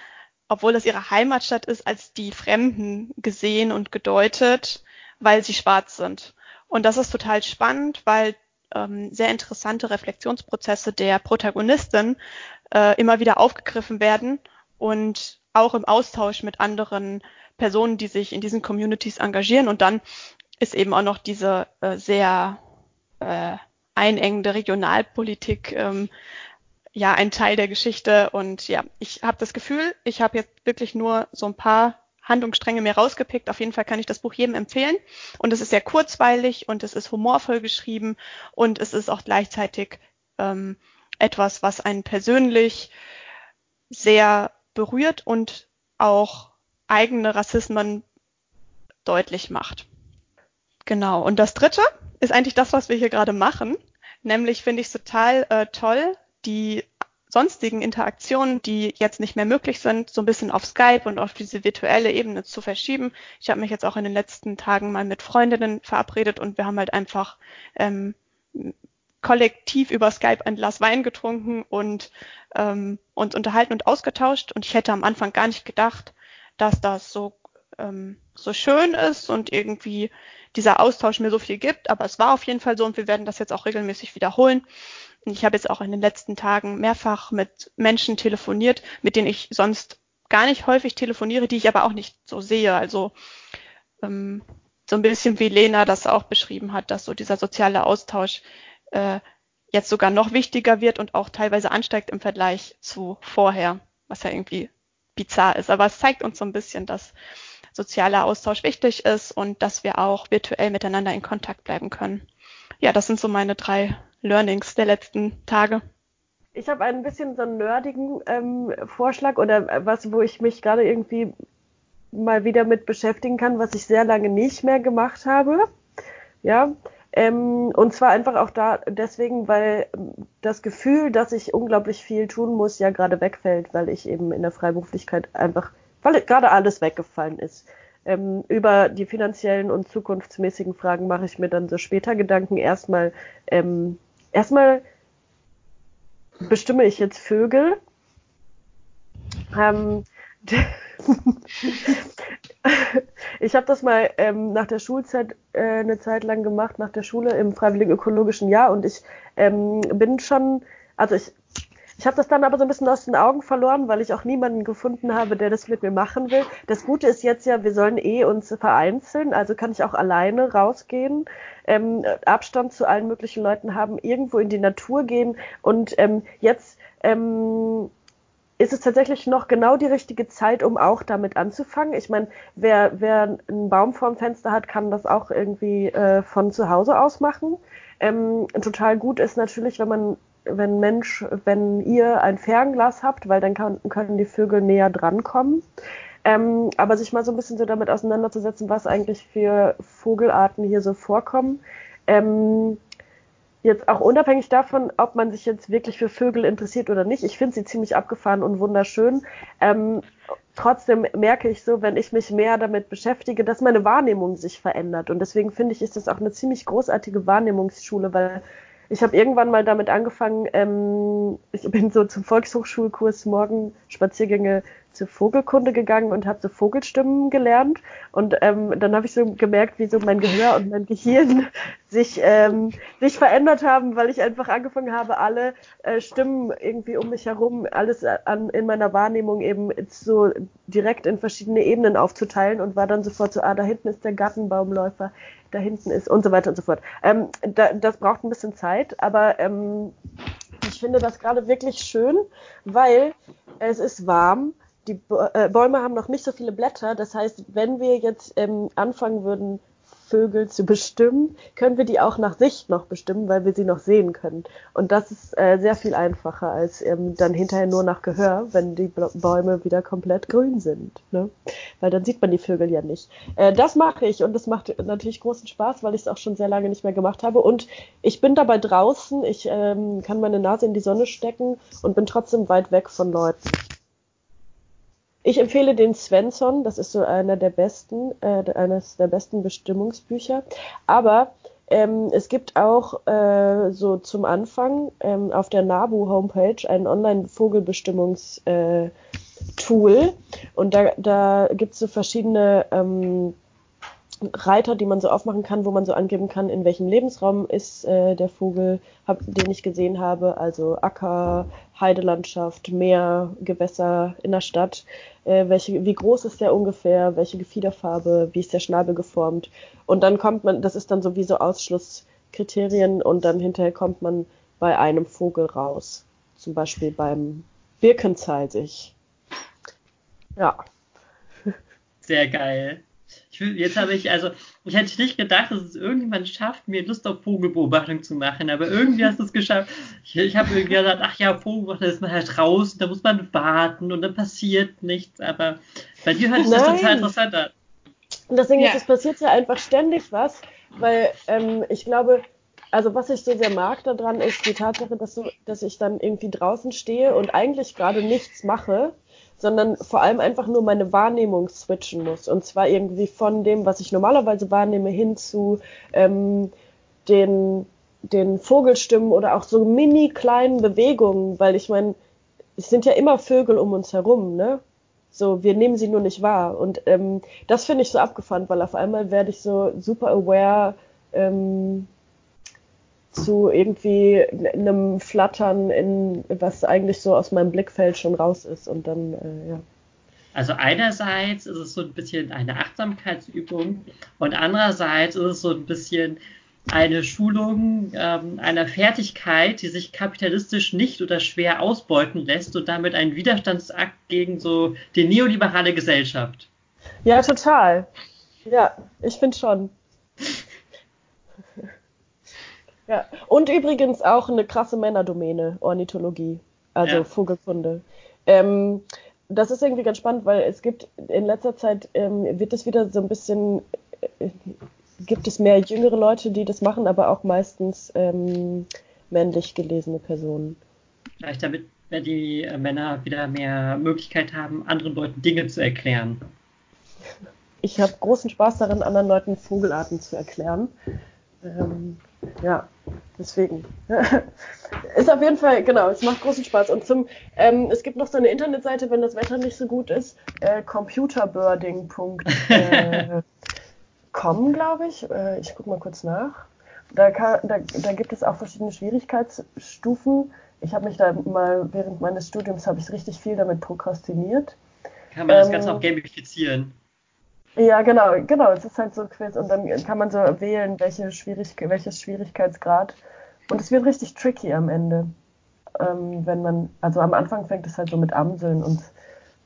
obwohl das ihre Heimatstadt ist, als die Fremden gesehen und gedeutet, weil sie schwarz sind. Und das ist total spannend, weil ähm, sehr interessante Reflexionsprozesse der Protagonistin äh, immer wieder aufgegriffen werden und auch im Austausch mit anderen Personen, die sich in diesen Communities engagieren. Und dann ist eben auch noch diese äh, sehr äh, einengende Regionalpolitik ähm, ja ein Teil der Geschichte. Und ja, ich habe das Gefühl, ich habe jetzt wirklich nur so ein paar Handlungsstränge mir rausgepickt. Auf jeden Fall kann ich das Buch jedem empfehlen. Und es ist sehr kurzweilig und es ist humorvoll geschrieben und es ist auch gleichzeitig ähm, etwas, was einen persönlich sehr berührt und auch eigene Rassismen deutlich macht. Genau. Und das Dritte ist eigentlich das, was wir hier gerade machen. Nämlich finde ich es total äh, toll, die sonstigen Interaktionen, die jetzt nicht mehr möglich sind, so ein bisschen auf Skype und auf diese virtuelle Ebene zu verschieben. Ich habe mich jetzt auch in den letzten Tagen mal mit Freundinnen verabredet und wir haben halt einfach ähm, kollektiv über Skype ein Glas Wein getrunken und ähm, uns unterhalten und ausgetauscht. Und ich hätte am Anfang gar nicht gedacht, dass das so, ähm, so schön ist und irgendwie dieser Austausch mir so viel gibt. Aber es war auf jeden Fall so und wir werden das jetzt auch regelmäßig wiederholen. Ich habe jetzt auch in den letzten Tagen mehrfach mit Menschen telefoniert, mit denen ich sonst gar nicht häufig telefoniere, die ich aber auch nicht so sehe. Also ähm, so ein bisschen wie Lena das auch beschrieben hat, dass so dieser soziale Austausch äh, jetzt sogar noch wichtiger wird und auch teilweise ansteigt im Vergleich zu vorher, was ja irgendwie bizarr ist. Aber es zeigt uns so ein bisschen, dass sozialer Austausch wichtig ist und dass wir auch virtuell miteinander in Kontakt bleiben können. Ja, das sind so meine drei Learnings der letzten Tage? Ich habe ein bisschen so einen nerdigen ähm, Vorschlag oder was, wo ich mich gerade irgendwie mal wieder mit beschäftigen kann, was ich sehr lange nicht mehr gemacht habe. Ja, ähm, und zwar einfach auch da deswegen, weil das Gefühl, dass ich unglaublich viel tun muss, ja gerade wegfällt, weil ich eben in der Freiberuflichkeit einfach, weil gerade alles weggefallen ist. Ähm, über die finanziellen und zukunftsmäßigen Fragen mache ich mir dann so später Gedanken. Erstmal ähm, erstmal bestimme ich jetzt Vögel, ähm, ich habe das mal ähm, nach der Schulzeit äh, eine Zeit lang gemacht, nach der Schule im Freiwilligen Ökologischen Jahr und ich ähm, bin schon, also ich ich habe das dann aber so ein bisschen aus den Augen verloren, weil ich auch niemanden gefunden habe, der das mit mir machen will. Das Gute ist jetzt ja, wir sollen eh uns vereinzeln, also kann ich auch alleine rausgehen, ähm, Abstand zu allen möglichen Leuten haben, irgendwo in die Natur gehen und ähm, jetzt ähm, ist es tatsächlich noch genau die richtige Zeit, um auch damit anzufangen. Ich meine, wer, wer einen Baum vorm Fenster hat, kann das auch irgendwie äh, von zu Hause aus machen. Ähm, total gut ist natürlich, wenn man wenn Mensch, wenn ihr ein Fernglas habt, weil dann kann, können die Vögel näher drankommen. Ähm, aber sich mal so ein bisschen so damit auseinanderzusetzen, was eigentlich für Vogelarten hier so vorkommen. Ähm, jetzt auch unabhängig davon, ob man sich jetzt wirklich für Vögel interessiert oder nicht. Ich finde sie ziemlich abgefahren und wunderschön. Ähm, trotzdem merke ich so, wenn ich mich mehr damit beschäftige, dass meine Wahrnehmung sich verändert. Und deswegen finde ich, ist das auch eine ziemlich großartige Wahrnehmungsschule, weil ich habe irgendwann mal damit angefangen, ähm, ich bin so zum Volkshochschulkurs morgen Spaziergänge zur Vogelkunde gegangen und habe so Vogelstimmen gelernt. Und ähm, dann habe ich so gemerkt, wie so mein Gehör und mein Gehirn sich, ähm, sich verändert haben, weil ich einfach angefangen habe, alle äh, Stimmen irgendwie um mich herum, alles an, in meiner Wahrnehmung eben so direkt in verschiedene Ebenen aufzuteilen und war dann sofort so, ah, da hinten ist der Gartenbaumläufer, da hinten ist und so weiter und so fort. Ähm, da, das braucht ein bisschen Zeit, aber ähm, ich finde das gerade wirklich schön, weil es ist warm, die äh, Bäume haben noch nicht so viele Blätter. Das heißt, wenn wir jetzt ähm, anfangen würden, Vögel zu bestimmen, können wir die auch nach Sicht noch bestimmen, weil wir sie noch sehen können. Und das ist äh, sehr viel einfacher als ähm, dann hinterher nur nach Gehör, wenn die Bäume wieder komplett grün sind. Ne? Weil dann sieht man die Vögel ja nicht. Äh, das mache ich und das macht natürlich großen Spaß, weil ich es auch schon sehr lange nicht mehr gemacht habe. Und ich bin dabei draußen, ich ähm, kann meine Nase in die Sonne stecken und bin trotzdem weit weg von Leuten. Ich empfehle den Svensson, das ist so einer der besten, äh, eines der besten Bestimmungsbücher. Aber ähm, es gibt auch äh, so zum Anfang ähm, auf der NABU Homepage ein Online-Vogelbestimmungs-Tool. Äh, und da, da gibt es so verschiedene ähm, Reiter, die man so aufmachen kann, wo man so angeben kann, in welchem Lebensraum ist äh, der Vogel, hab, den ich gesehen habe, also Acker, Heidelandschaft, Meer, Gewässer in der Stadt, äh, welche, wie groß ist der ungefähr, welche Gefiederfarbe, wie ist der Schnabel geformt und dann kommt man, das ist dann sowieso Ausschlusskriterien und dann hinterher kommt man bei einem Vogel raus, zum Beispiel beim Birkenzeisig. Ja. Sehr geil. Jetzt habe ich, also, ich hätte nicht gedacht, dass es irgendjemand schafft, mir Lust auf Vogelbeobachtung zu machen, aber irgendwie hast du es geschafft. Ich, ich habe irgendwie gedacht, ach ja, Vogelbeobachtung ist man halt draußen, da muss man warten und dann passiert nichts, aber bei dir hört sich das total interessant an. Und deswegen ja. ist, es passiert ja einfach ständig was, weil ähm, ich glaube, also was ich so sehr mag daran ist die Tatsache, dass, du, dass ich dann irgendwie draußen stehe und eigentlich gerade nichts mache sondern vor allem einfach nur meine Wahrnehmung switchen muss. Und zwar irgendwie von dem, was ich normalerweise wahrnehme, hin zu ähm, den, den Vogelstimmen oder auch so mini kleinen Bewegungen, weil ich meine, es sind ja immer Vögel um uns herum, ne? So, wir nehmen sie nur nicht wahr. Und ähm, das finde ich so abgefahren, weil auf einmal werde ich so super aware, ähm, zu irgendwie einem Flattern in was eigentlich so aus meinem Blickfeld schon raus ist und dann äh, ja. Also einerseits ist es so ein bisschen eine Achtsamkeitsübung und andererseits ist es so ein bisschen eine Schulung ähm, einer Fertigkeit, die sich kapitalistisch nicht oder schwer ausbeuten lässt und damit ein Widerstandsakt gegen so die neoliberale Gesellschaft. Ja, total. Ja, ich finde schon. Ja, und übrigens auch eine krasse Männerdomäne, Ornithologie, also ja. Vogelkunde. Ähm, das ist irgendwie ganz spannend, weil es gibt in letzter Zeit ähm, wird es wieder so ein bisschen äh, gibt es mehr jüngere Leute, die das machen, aber auch meistens ähm, männlich gelesene Personen. Vielleicht damit die äh, Männer wieder mehr Möglichkeit haben, anderen Leuten Dinge zu erklären. Ich habe großen Spaß darin, anderen Leuten Vogelarten zu erklären. Ähm, ja, deswegen. Ist auf jeden Fall, genau, es macht großen Spaß. Und zum, ähm, es gibt noch so eine Internetseite, wenn das Wetter nicht so gut ist, äh, computerbirding.com, äh, glaube ich. Äh, ich gucke mal kurz nach. Da, kann, da, da gibt es auch verschiedene Schwierigkeitsstufen. Ich habe mich da mal während meines Studiums habe ich richtig viel damit prokrastiniert. Kann man das Ganze auch gamifizieren? Ja, genau, genau. Es ist halt so Quiz und dann kann man so wählen, welche Schwierig welches Schwierigkeitsgrad. Und es wird richtig tricky am Ende. Ähm, wenn man, also am Anfang fängt es halt so mit Amseln und,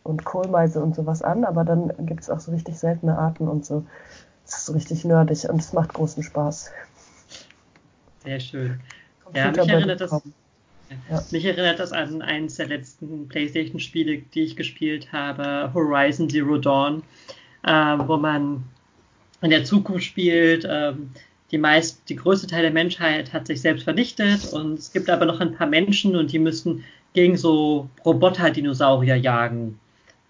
und Kohlmeise und sowas an, aber dann gibt es auch so richtig seltene Arten und so. Es ist so richtig nerdig und es macht großen Spaß. Sehr schön. Ja, mich erinnert, das, ja. mich erinnert das an eines der letzten PlayStation-Spiele, die ich gespielt habe, Horizon Zero Dawn, wo man in der Zukunft spielt. Ähm, die meist, die größte Teil der Menschheit hat sich selbst vernichtet und es gibt aber noch ein paar Menschen und die müssen gegen so Roboter-Dinosaurier jagen.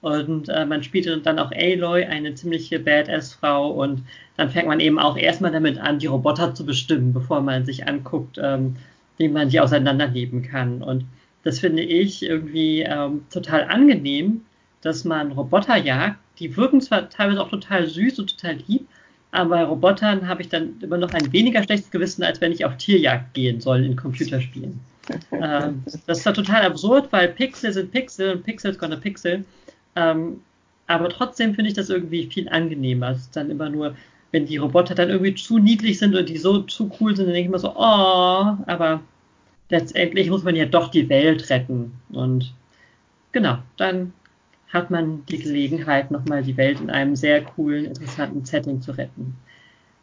Und äh, man spielt dann auch Aloy, eine ziemliche Badass-Frau. Und dann fängt man eben auch erstmal damit an, die Roboter zu bestimmen, bevor man sich anguckt, ähm, wie man die auseinanderleben kann. Und das finde ich irgendwie ähm, total angenehm, dass man Roboter jagt. Die wirken zwar teilweise auch total süß und total lieb, aber bei Robotern habe ich dann immer noch ein weniger schlechtes Gewissen, als wenn ich auf Tierjagd gehen soll in Computerspielen. ähm, das ist ja total absurd, weil Pixel sind Pixel und Pixel ist gonna Pixel. Ähm, aber trotzdem finde ich das irgendwie viel angenehmer. Es ist dann immer nur, wenn die Roboter dann irgendwie zu niedlich sind und die so zu cool sind, dann denke ich immer so, oh, aber letztendlich muss man ja doch die Welt retten. Und genau, dann hat man die Gelegenheit, nochmal die Welt in einem sehr coolen, interessanten Setting zu retten.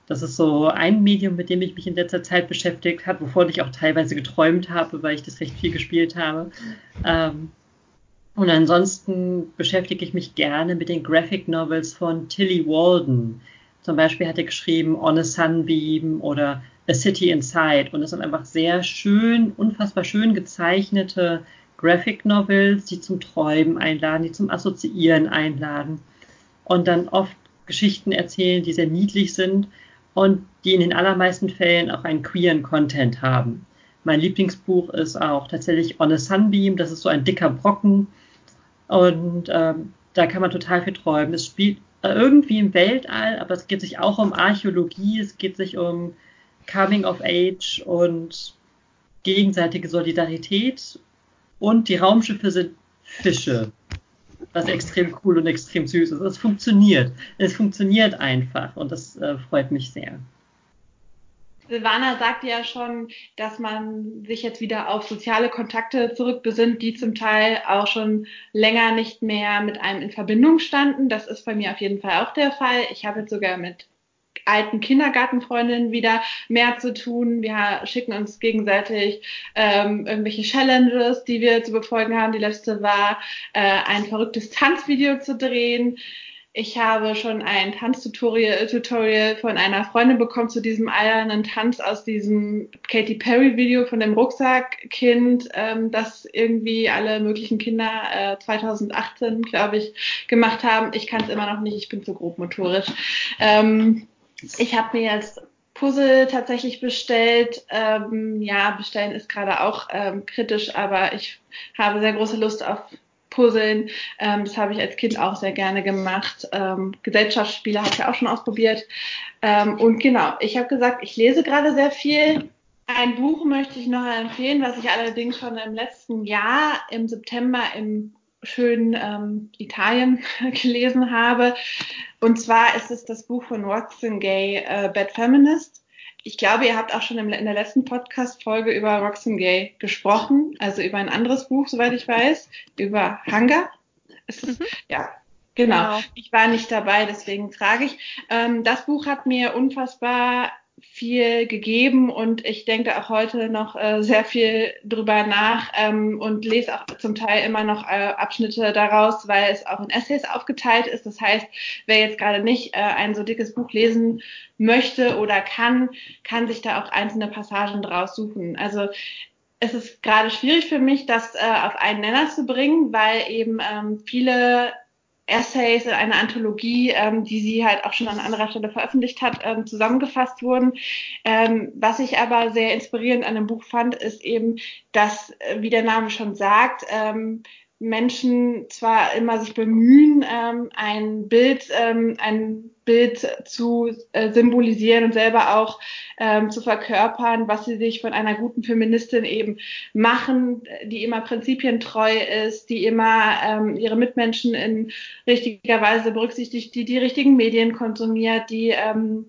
Das ist so ein Medium, mit dem ich mich in letzter Zeit beschäftigt habe, wovon ich auch teilweise geträumt habe, weil ich das recht viel gespielt habe. Ähm, und ansonsten beschäftige ich mich gerne mit den Graphic Novels von Tilly Walden. Zum Beispiel hat er geschrieben On a Sunbeam oder A City Inside. Und das sind einfach sehr schön, unfassbar schön gezeichnete Graphic Novels, die zum Träumen einladen, die zum Assoziieren einladen. Und dann oft Geschichten erzählen, die sehr niedlich sind und die in den allermeisten Fällen auch einen queeren Content haben. Mein Lieblingsbuch ist auch tatsächlich On a Sunbeam. Das ist so ein dicker Brocken, und ähm, da kann man total viel träumen. Es spielt äh, irgendwie im Weltall, aber es geht sich auch um Archäologie, es geht sich um Coming of Age und gegenseitige Solidarität. Und die Raumschiffe sind Fische, was extrem cool und extrem süß ist. Es funktioniert. Es funktioniert einfach und das äh, freut mich sehr. Silvana sagte ja schon, dass man sich jetzt wieder auf soziale Kontakte zurückbesinnt, die zum Teil auch schon länger nicht mehr mit einem in Verbindung standen. Das ist bei mir auf jeden Fall auch der Fall. Ich habe jetzt sogar mit alten Kindergartenfreundinnen wieder mehr zu tun. Wir schicken uns gegenseitig ähm, irgendwelche Challenges, die wir zu befolgen haben. Die letzte war, äh, ein verrücktes Tanzvideo zu drehen. Ich habe schon ein Tanztutorial Tutorial von einer Freundin bekommen zu diesem eiernen Tanz aus diesem Katy Perry Video von dem Rucksackkind, ähm, das irgendwie alle möglichen Kinder äh, 2018, glaube ich, gemacht haben. Ich kann es immer noch nicht, ich bin zu grob motorisch. Ähm, ich habe mir jetzt Puzzle tatsächlich bestellt. Ähm, ja, bestellen ist gerade auch ähm, kritisch, aber ich habe sehr große Lust auf Puzzeln. Ähm, das habe ich als Kind auch sehr gerne gemacht. Ähm, Gesellschaftsspiele habe ich auch schon ausprobiert. Ähm, und genau, ich habe gesagt, ich lese gerade sehr viel. Ein Buch möchte ich noch empfehlen, was ich allerdings schon im letzten Jahr im September im schönen ähm, Italien gelesen habe. Und zwar ist es das Buch von Roxane Gay, äh, Bad Feminist ich glaube, ihr habt auch schon in der letzten Podcast-Folge über Roxane Gay gesprochen, also über ein anderes Buch, soweit ich weiß, über Hunger. Es mhm. Ja, genau. genau. Ich war nicht dabei, deswegen frage ich. Ähm, das Buch hat mir unfassbar viel gegeben und ich denke auch heute noch äh, sehr viel drüber nach ähm, und lese auch zum Teil immer noch äh, Abschnitte daraus, weil es auch in Essays aufgeteilt ist. Das heißt, wer jetzt gerade nicht äh, ein so dickes Buch lesen möchte oder kann, kann sich da auch einzelne Passagen draus suchen. Also es ist gerade schwierig für mich, das äh, auf einen Nenner zu bringen, weil eben ähm, viele Essays in einer Anthologie, ähm, die sie halt auch schon an anderer Stelle veröffentlicht hat, ähm, zusammengefasst wurden. Ähm, was ich aber sehr inspirierend an dem Buch fand, ist eben, dass, äh, wie der Name schon sagt, ähm, Menschen zwar immer sich bemühen, ähm, ein Bild, ähm, ein Bild zu äh, symbolisieren und selber auch ähm, zu verkörpern, was sie sich von einer guten Feministin eben machen, die immer prinzipientreu ist, die immer ähm, ihre Mitmenschen in richtiger Weise berücksichtigt, die die richtigen Medien konsumiert, die ähm,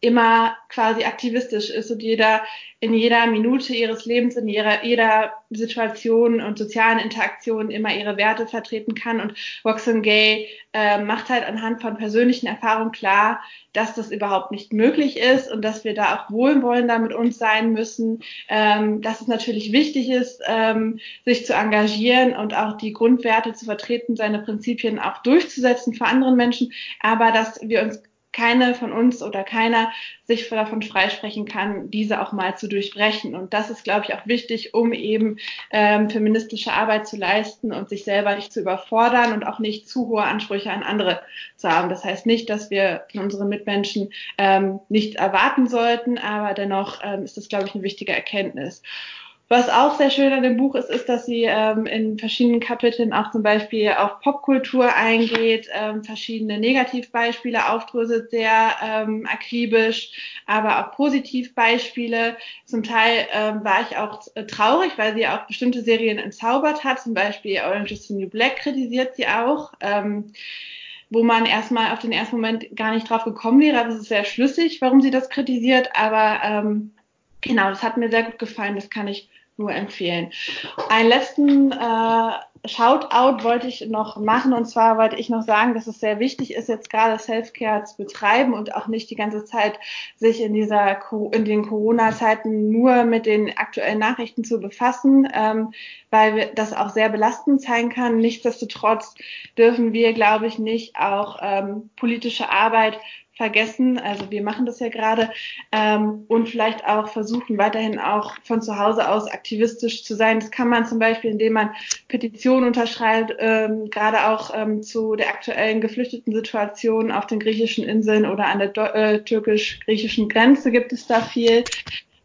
immer quasi aktivistisch ist und jeder in jeder Minute ihres Lebens, in jeder, jeder Situation und sozialen Interaktion immer ihre Werte vertreten kann. Und Roxanne Gay äh, macht halt anhand von persönlichen Erfahrungen klar, dass das überhaupt nicht möglich ist und dass wir da auch wohlwollender mit uns sein müssen, ähm, dass es natürlich wichtig ist, ähm, sich zu engagieren und auch die Grundwerte zu vertreten, seine Prinzipien auch durchzusetzen für andere Menschen, aber dass wir uns keine von uns oder keiner sich davon freisprechen kann, diese auch mal zu durchbrechen. Und das ist, glaube ich, auch wichtig, um eben ähm, feministische Arbeit zu leisten und sich selber nicht zu überfordern und auch nicht zu hohe Ansprüche an andere zu haben. Das heißt nicht, dass wir von unseren Mitmenschen ähm, nicht erwarten sollten, aber dennoch ähm, ist das, glaube ich, eine wichtige Erkenntnis. Was auch sehr schön an dem Buch ist, ist, dass sie ähm, in verschiedenen Kapiteln auch zum Beispiel auf Popkultur eingeht, ähm, verschiedene Negativbeispiele aufdröselt, sehr ähm, akribisch, aber auch Positivbeispiele. Zum Teil ähm, war ich auch äh, traurig, weil sie auch bestimmte Serien entzaubert hat. Zum Beispiel Orange is the New Black kritisiert sie auch. Ähm, wo man erstmal auf den ersten Moment gar nicht drauf gekommen wäre, aber es ist sehr schlüssig, warum sie das kritisiert, aber ähm, Genau, das hat mir sehr gut gefallen, das kann ich nur empfehlen. Einen letzten äh, Shoutout wollte ich noch machen und zwar wollte ich noch sagen, dass es sehr wichtig ist, jetzt gerade Selfcare zu betreiben und auch nicht die ganze Zeit sich in dieser in den Corona-Zeiten nur mit den aktuellen Nachrichten zu befassen, ähm, weil das auch sehr belastend sein kann. Nichtsdestotrotz dürfen wir, glaube ich, nicht auch ähm, politische Arbeit vergessen. Also wir machen das ja gerade ähm, und vielleicht auch versuchen, weiterhin auch von zu Hause aus aktivistisch zu sein. Das kann man zum Beispiel, indem man Petitionen unterschreibt, ähm, gerade auch ähm, zu der aktuellen geflüchteten Situation auf den griechischen Inseln oder an der äh, türkisch-griechischen Grenze gibt es da viel.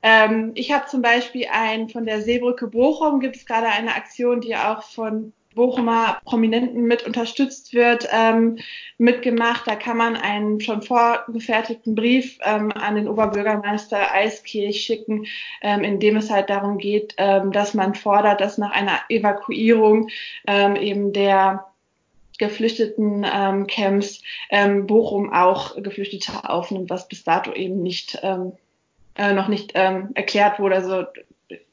Ähm, ich habe zum Beispiel ein von der Seebrücke Bochum gibt es gerade eine Aktion, die auch von Bochumer Prominenten mit unterstützt wird, ähm, mitgemacht. Da kann man einen schon vorgefertigten Brief ähm, an den Oberbürgermeister Eiskirch schicken, ähm, in dem es halt darum geht, ähm, dass man fordert, dass nach einer Evakuierung ähm, eben der geflüchteten ähm, Camps Bochum auch Geflüchtete aufnimmt, was bis dato eben nicht äh, noch nicht erklärt wurde. Also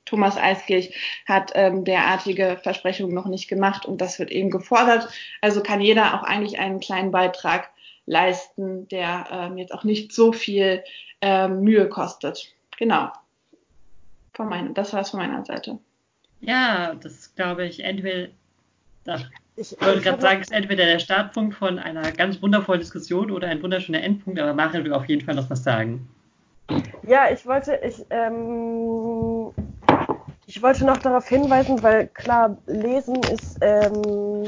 Thomas Eiskirch hat ähm, derartige Versprechungen noch nicht gemacht und das wird eben gefordert. Also kann jeder auch eigentlich einen kleinen Beitrag leisten, der ähm, jetzt auch nicht so viel ähm, Mühe kostet. Genau. Von meinem, das war es von meiner Seite. Ja, das glaube ich entweder, das, ich, ich wollte gerade sagen, ist entweder der Startpunkt von einer ganz wundervollen Diskussion oder ein wunderschöner Endpunkt, aber Marin will auf jeden Fall noch was sagen. Ja, ich wollte, ich, ähm, ich wollte noch darauf hinweisen, weil klar, Lesen ist, ähm,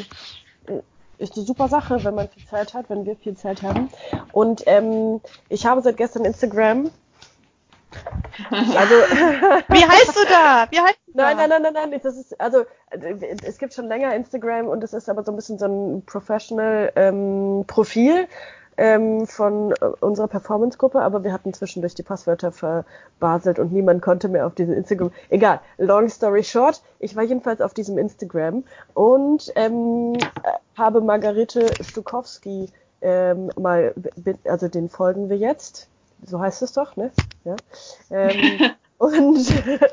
ist eine super Sache, wenn man viel Zeit hat, wenn wir viel Zeit haben. Und ähm, ich habe seit gestern Instagram. Also, Wie heißt du da? Wie heißt du nein, da? Nein, nein, nein, nein. Das ist, also, es gibt schon länger Instagram und es ist aber so ein bisschen so ein Professional ähm, Profil ähm, von äh, unserer Performance-Gruppe, aber wir hatten zwischendurch die Passwörter verbaselt und niemand konnte mehr auf diesen Instagram. Egal, long story short, ich war jedenfalls auf diesem Instagram und ähm, habe Margarete Stukowski ähm, mal, also den folgen wir jetzt. So heißt es doch, ne? Ja. Ähm, und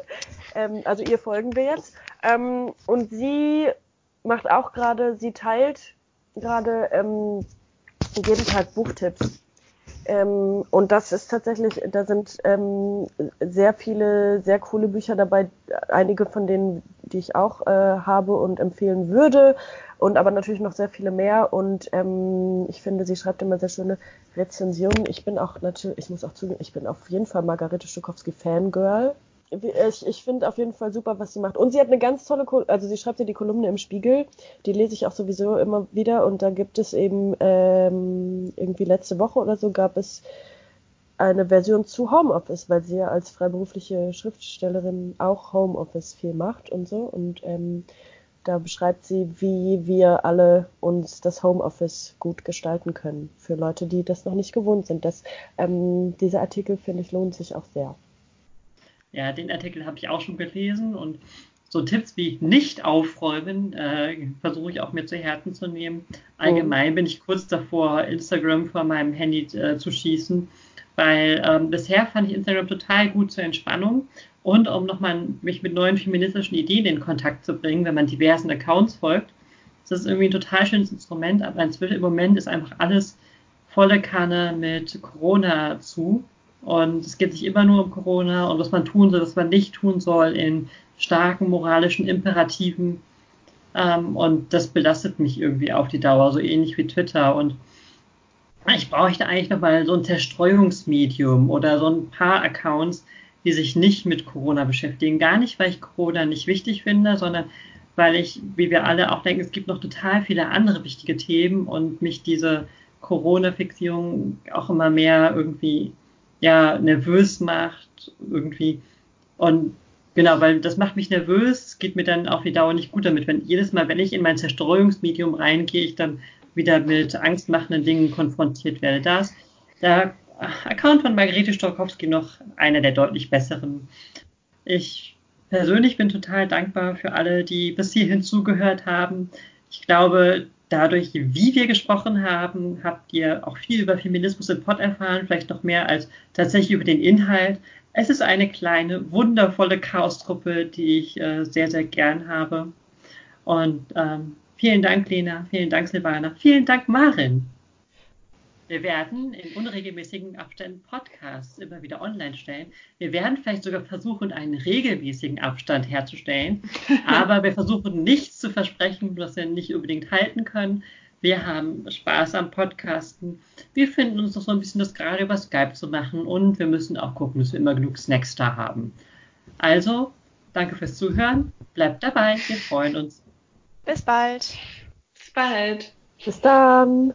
ähm, also ihr folgen wir jetzt. Ähm, und sie macht auch gerade, sie teilt gerade ähm, jeden Tag Buchtipps. Ähm, und das ist tatsächlich, da sind ähm, sehr viele, sehr coole Bücher dabei, einige von denen, die ich auch äh, habe und empfehlen würde, und aber natürlich noch sehr viele mehr. Und ähm, ich finde, sie schreibt immer sehr schöne Rezensionen. Ich bin auch natürlich, ich muss auch zugeben, ich bin auf jeden Fall Margarete Schukowski Fangirl. Ich, ich finde auf jeden Fall super, was sie macht. Und sie hat eine ganz tolle, Ko also sie schreibt ja die Kolumne im Spiegel, die lese ich auch sowieso immer wieder und da gibt es eben ähm, irgendwie letzte Woche oder so gab es eine Version zu Homeoffice, weil sie ja als freiberufliche Schriftstellerin auch Homeoffice viel macht und so und ähm, da beschreibt sie, wie wir alle uns das Homeoffice gut gestalten können für Leute, die das noch nicht gewohnt sind. Das, ähm, dieser Artikel, finde ich, lohnt sich auch sehr. Ja, den Artikel habe ich auch schon gelesen und so Tipps wie nicht aufräumen äh, versuche ich auch mir zu Herzen zu nehmen. Allgemein bin ich kurz davor, Instagram vor meinem Handy äh, zu schießen, weil ähm, bisher fand ich Instagram total gut zur Entspannung und um nochmal mich mit neuen feministischen Ideen in Kontakt zu bringen, wenn man diversen Accounts folgt. Das ist irgendwie ein total schönes Instrument, aber inzwischen im Moment ist einfach alles volle Kanne mit Corona zu. Und es geht sich immer nur um Corona und was man tun soll, was man nicht tun soll in starken moralischen Imperativen. Ähm, und das belastet mich irgendwie auf die Dauer, so ähnlich wie Twitter. Und ich bräuchte eigentlich nochmal so ein Zerstreuungsmedium oder so ein paar Accounts, die sich nicht mit Corona beschäftigen. Gar nicht, weil ich Corona nicht wichtig finde, sondern weil ich, wie wir alle auch denken, es gibt noch total viele andere wichtige Themen und mich diese Corona-Fixierung auch immer mehr irgendwie ja nervös macht irgendwie und genau, weil das macht mich nervös, geht mir dann auf die Dauer nicht gut damit, wenn jedes Mal, wenn ich in mein Zerstreuungsmedium reingehe, ich dann wieder mit angstmachenden Dingen konfrontiert werde. Das, da Account von Margarete Stokowski noch einer der deutlich besseren. Ich persönlich bin total dankbar für alle, die bis hierhin zugehört haben. Ich glaube, dadurch, wie wir gesprochen haben, habt ihr auch viel über Feminismus im Pod erfahren, vielleicht noch mehr als tatsächlich über den Inhalt. Es ist eine kleine, wundervolle Chaos-Truppe, die ich äh, sehr, sehr gern habe. Und ähm, vielen Dank, Lena. Vielen Dank, Silvana. Vielen Dank, Marin. Wir werden in unregelmäßigen Abständen Podcasts immer wieder online stellen. Wir werden vielleicht sogar versuchen, einen regelmäßigen Abstand herzustellen. Aber wir versuchen nichts zu versprechen, was wir nicht unbedingt halten können. Wir haben Spaß am Podcasten. Wir finden uns noch so ein bisschen das gerade über Skype zu machen und wir müssen auch gucken, dass wir immer genug Snacks da haben. Also, danke fürs Zuhören. Bleibt dabei. Wir freuen uns. Bis bald. Bis bald. Bis dann.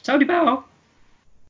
Ciao di bao!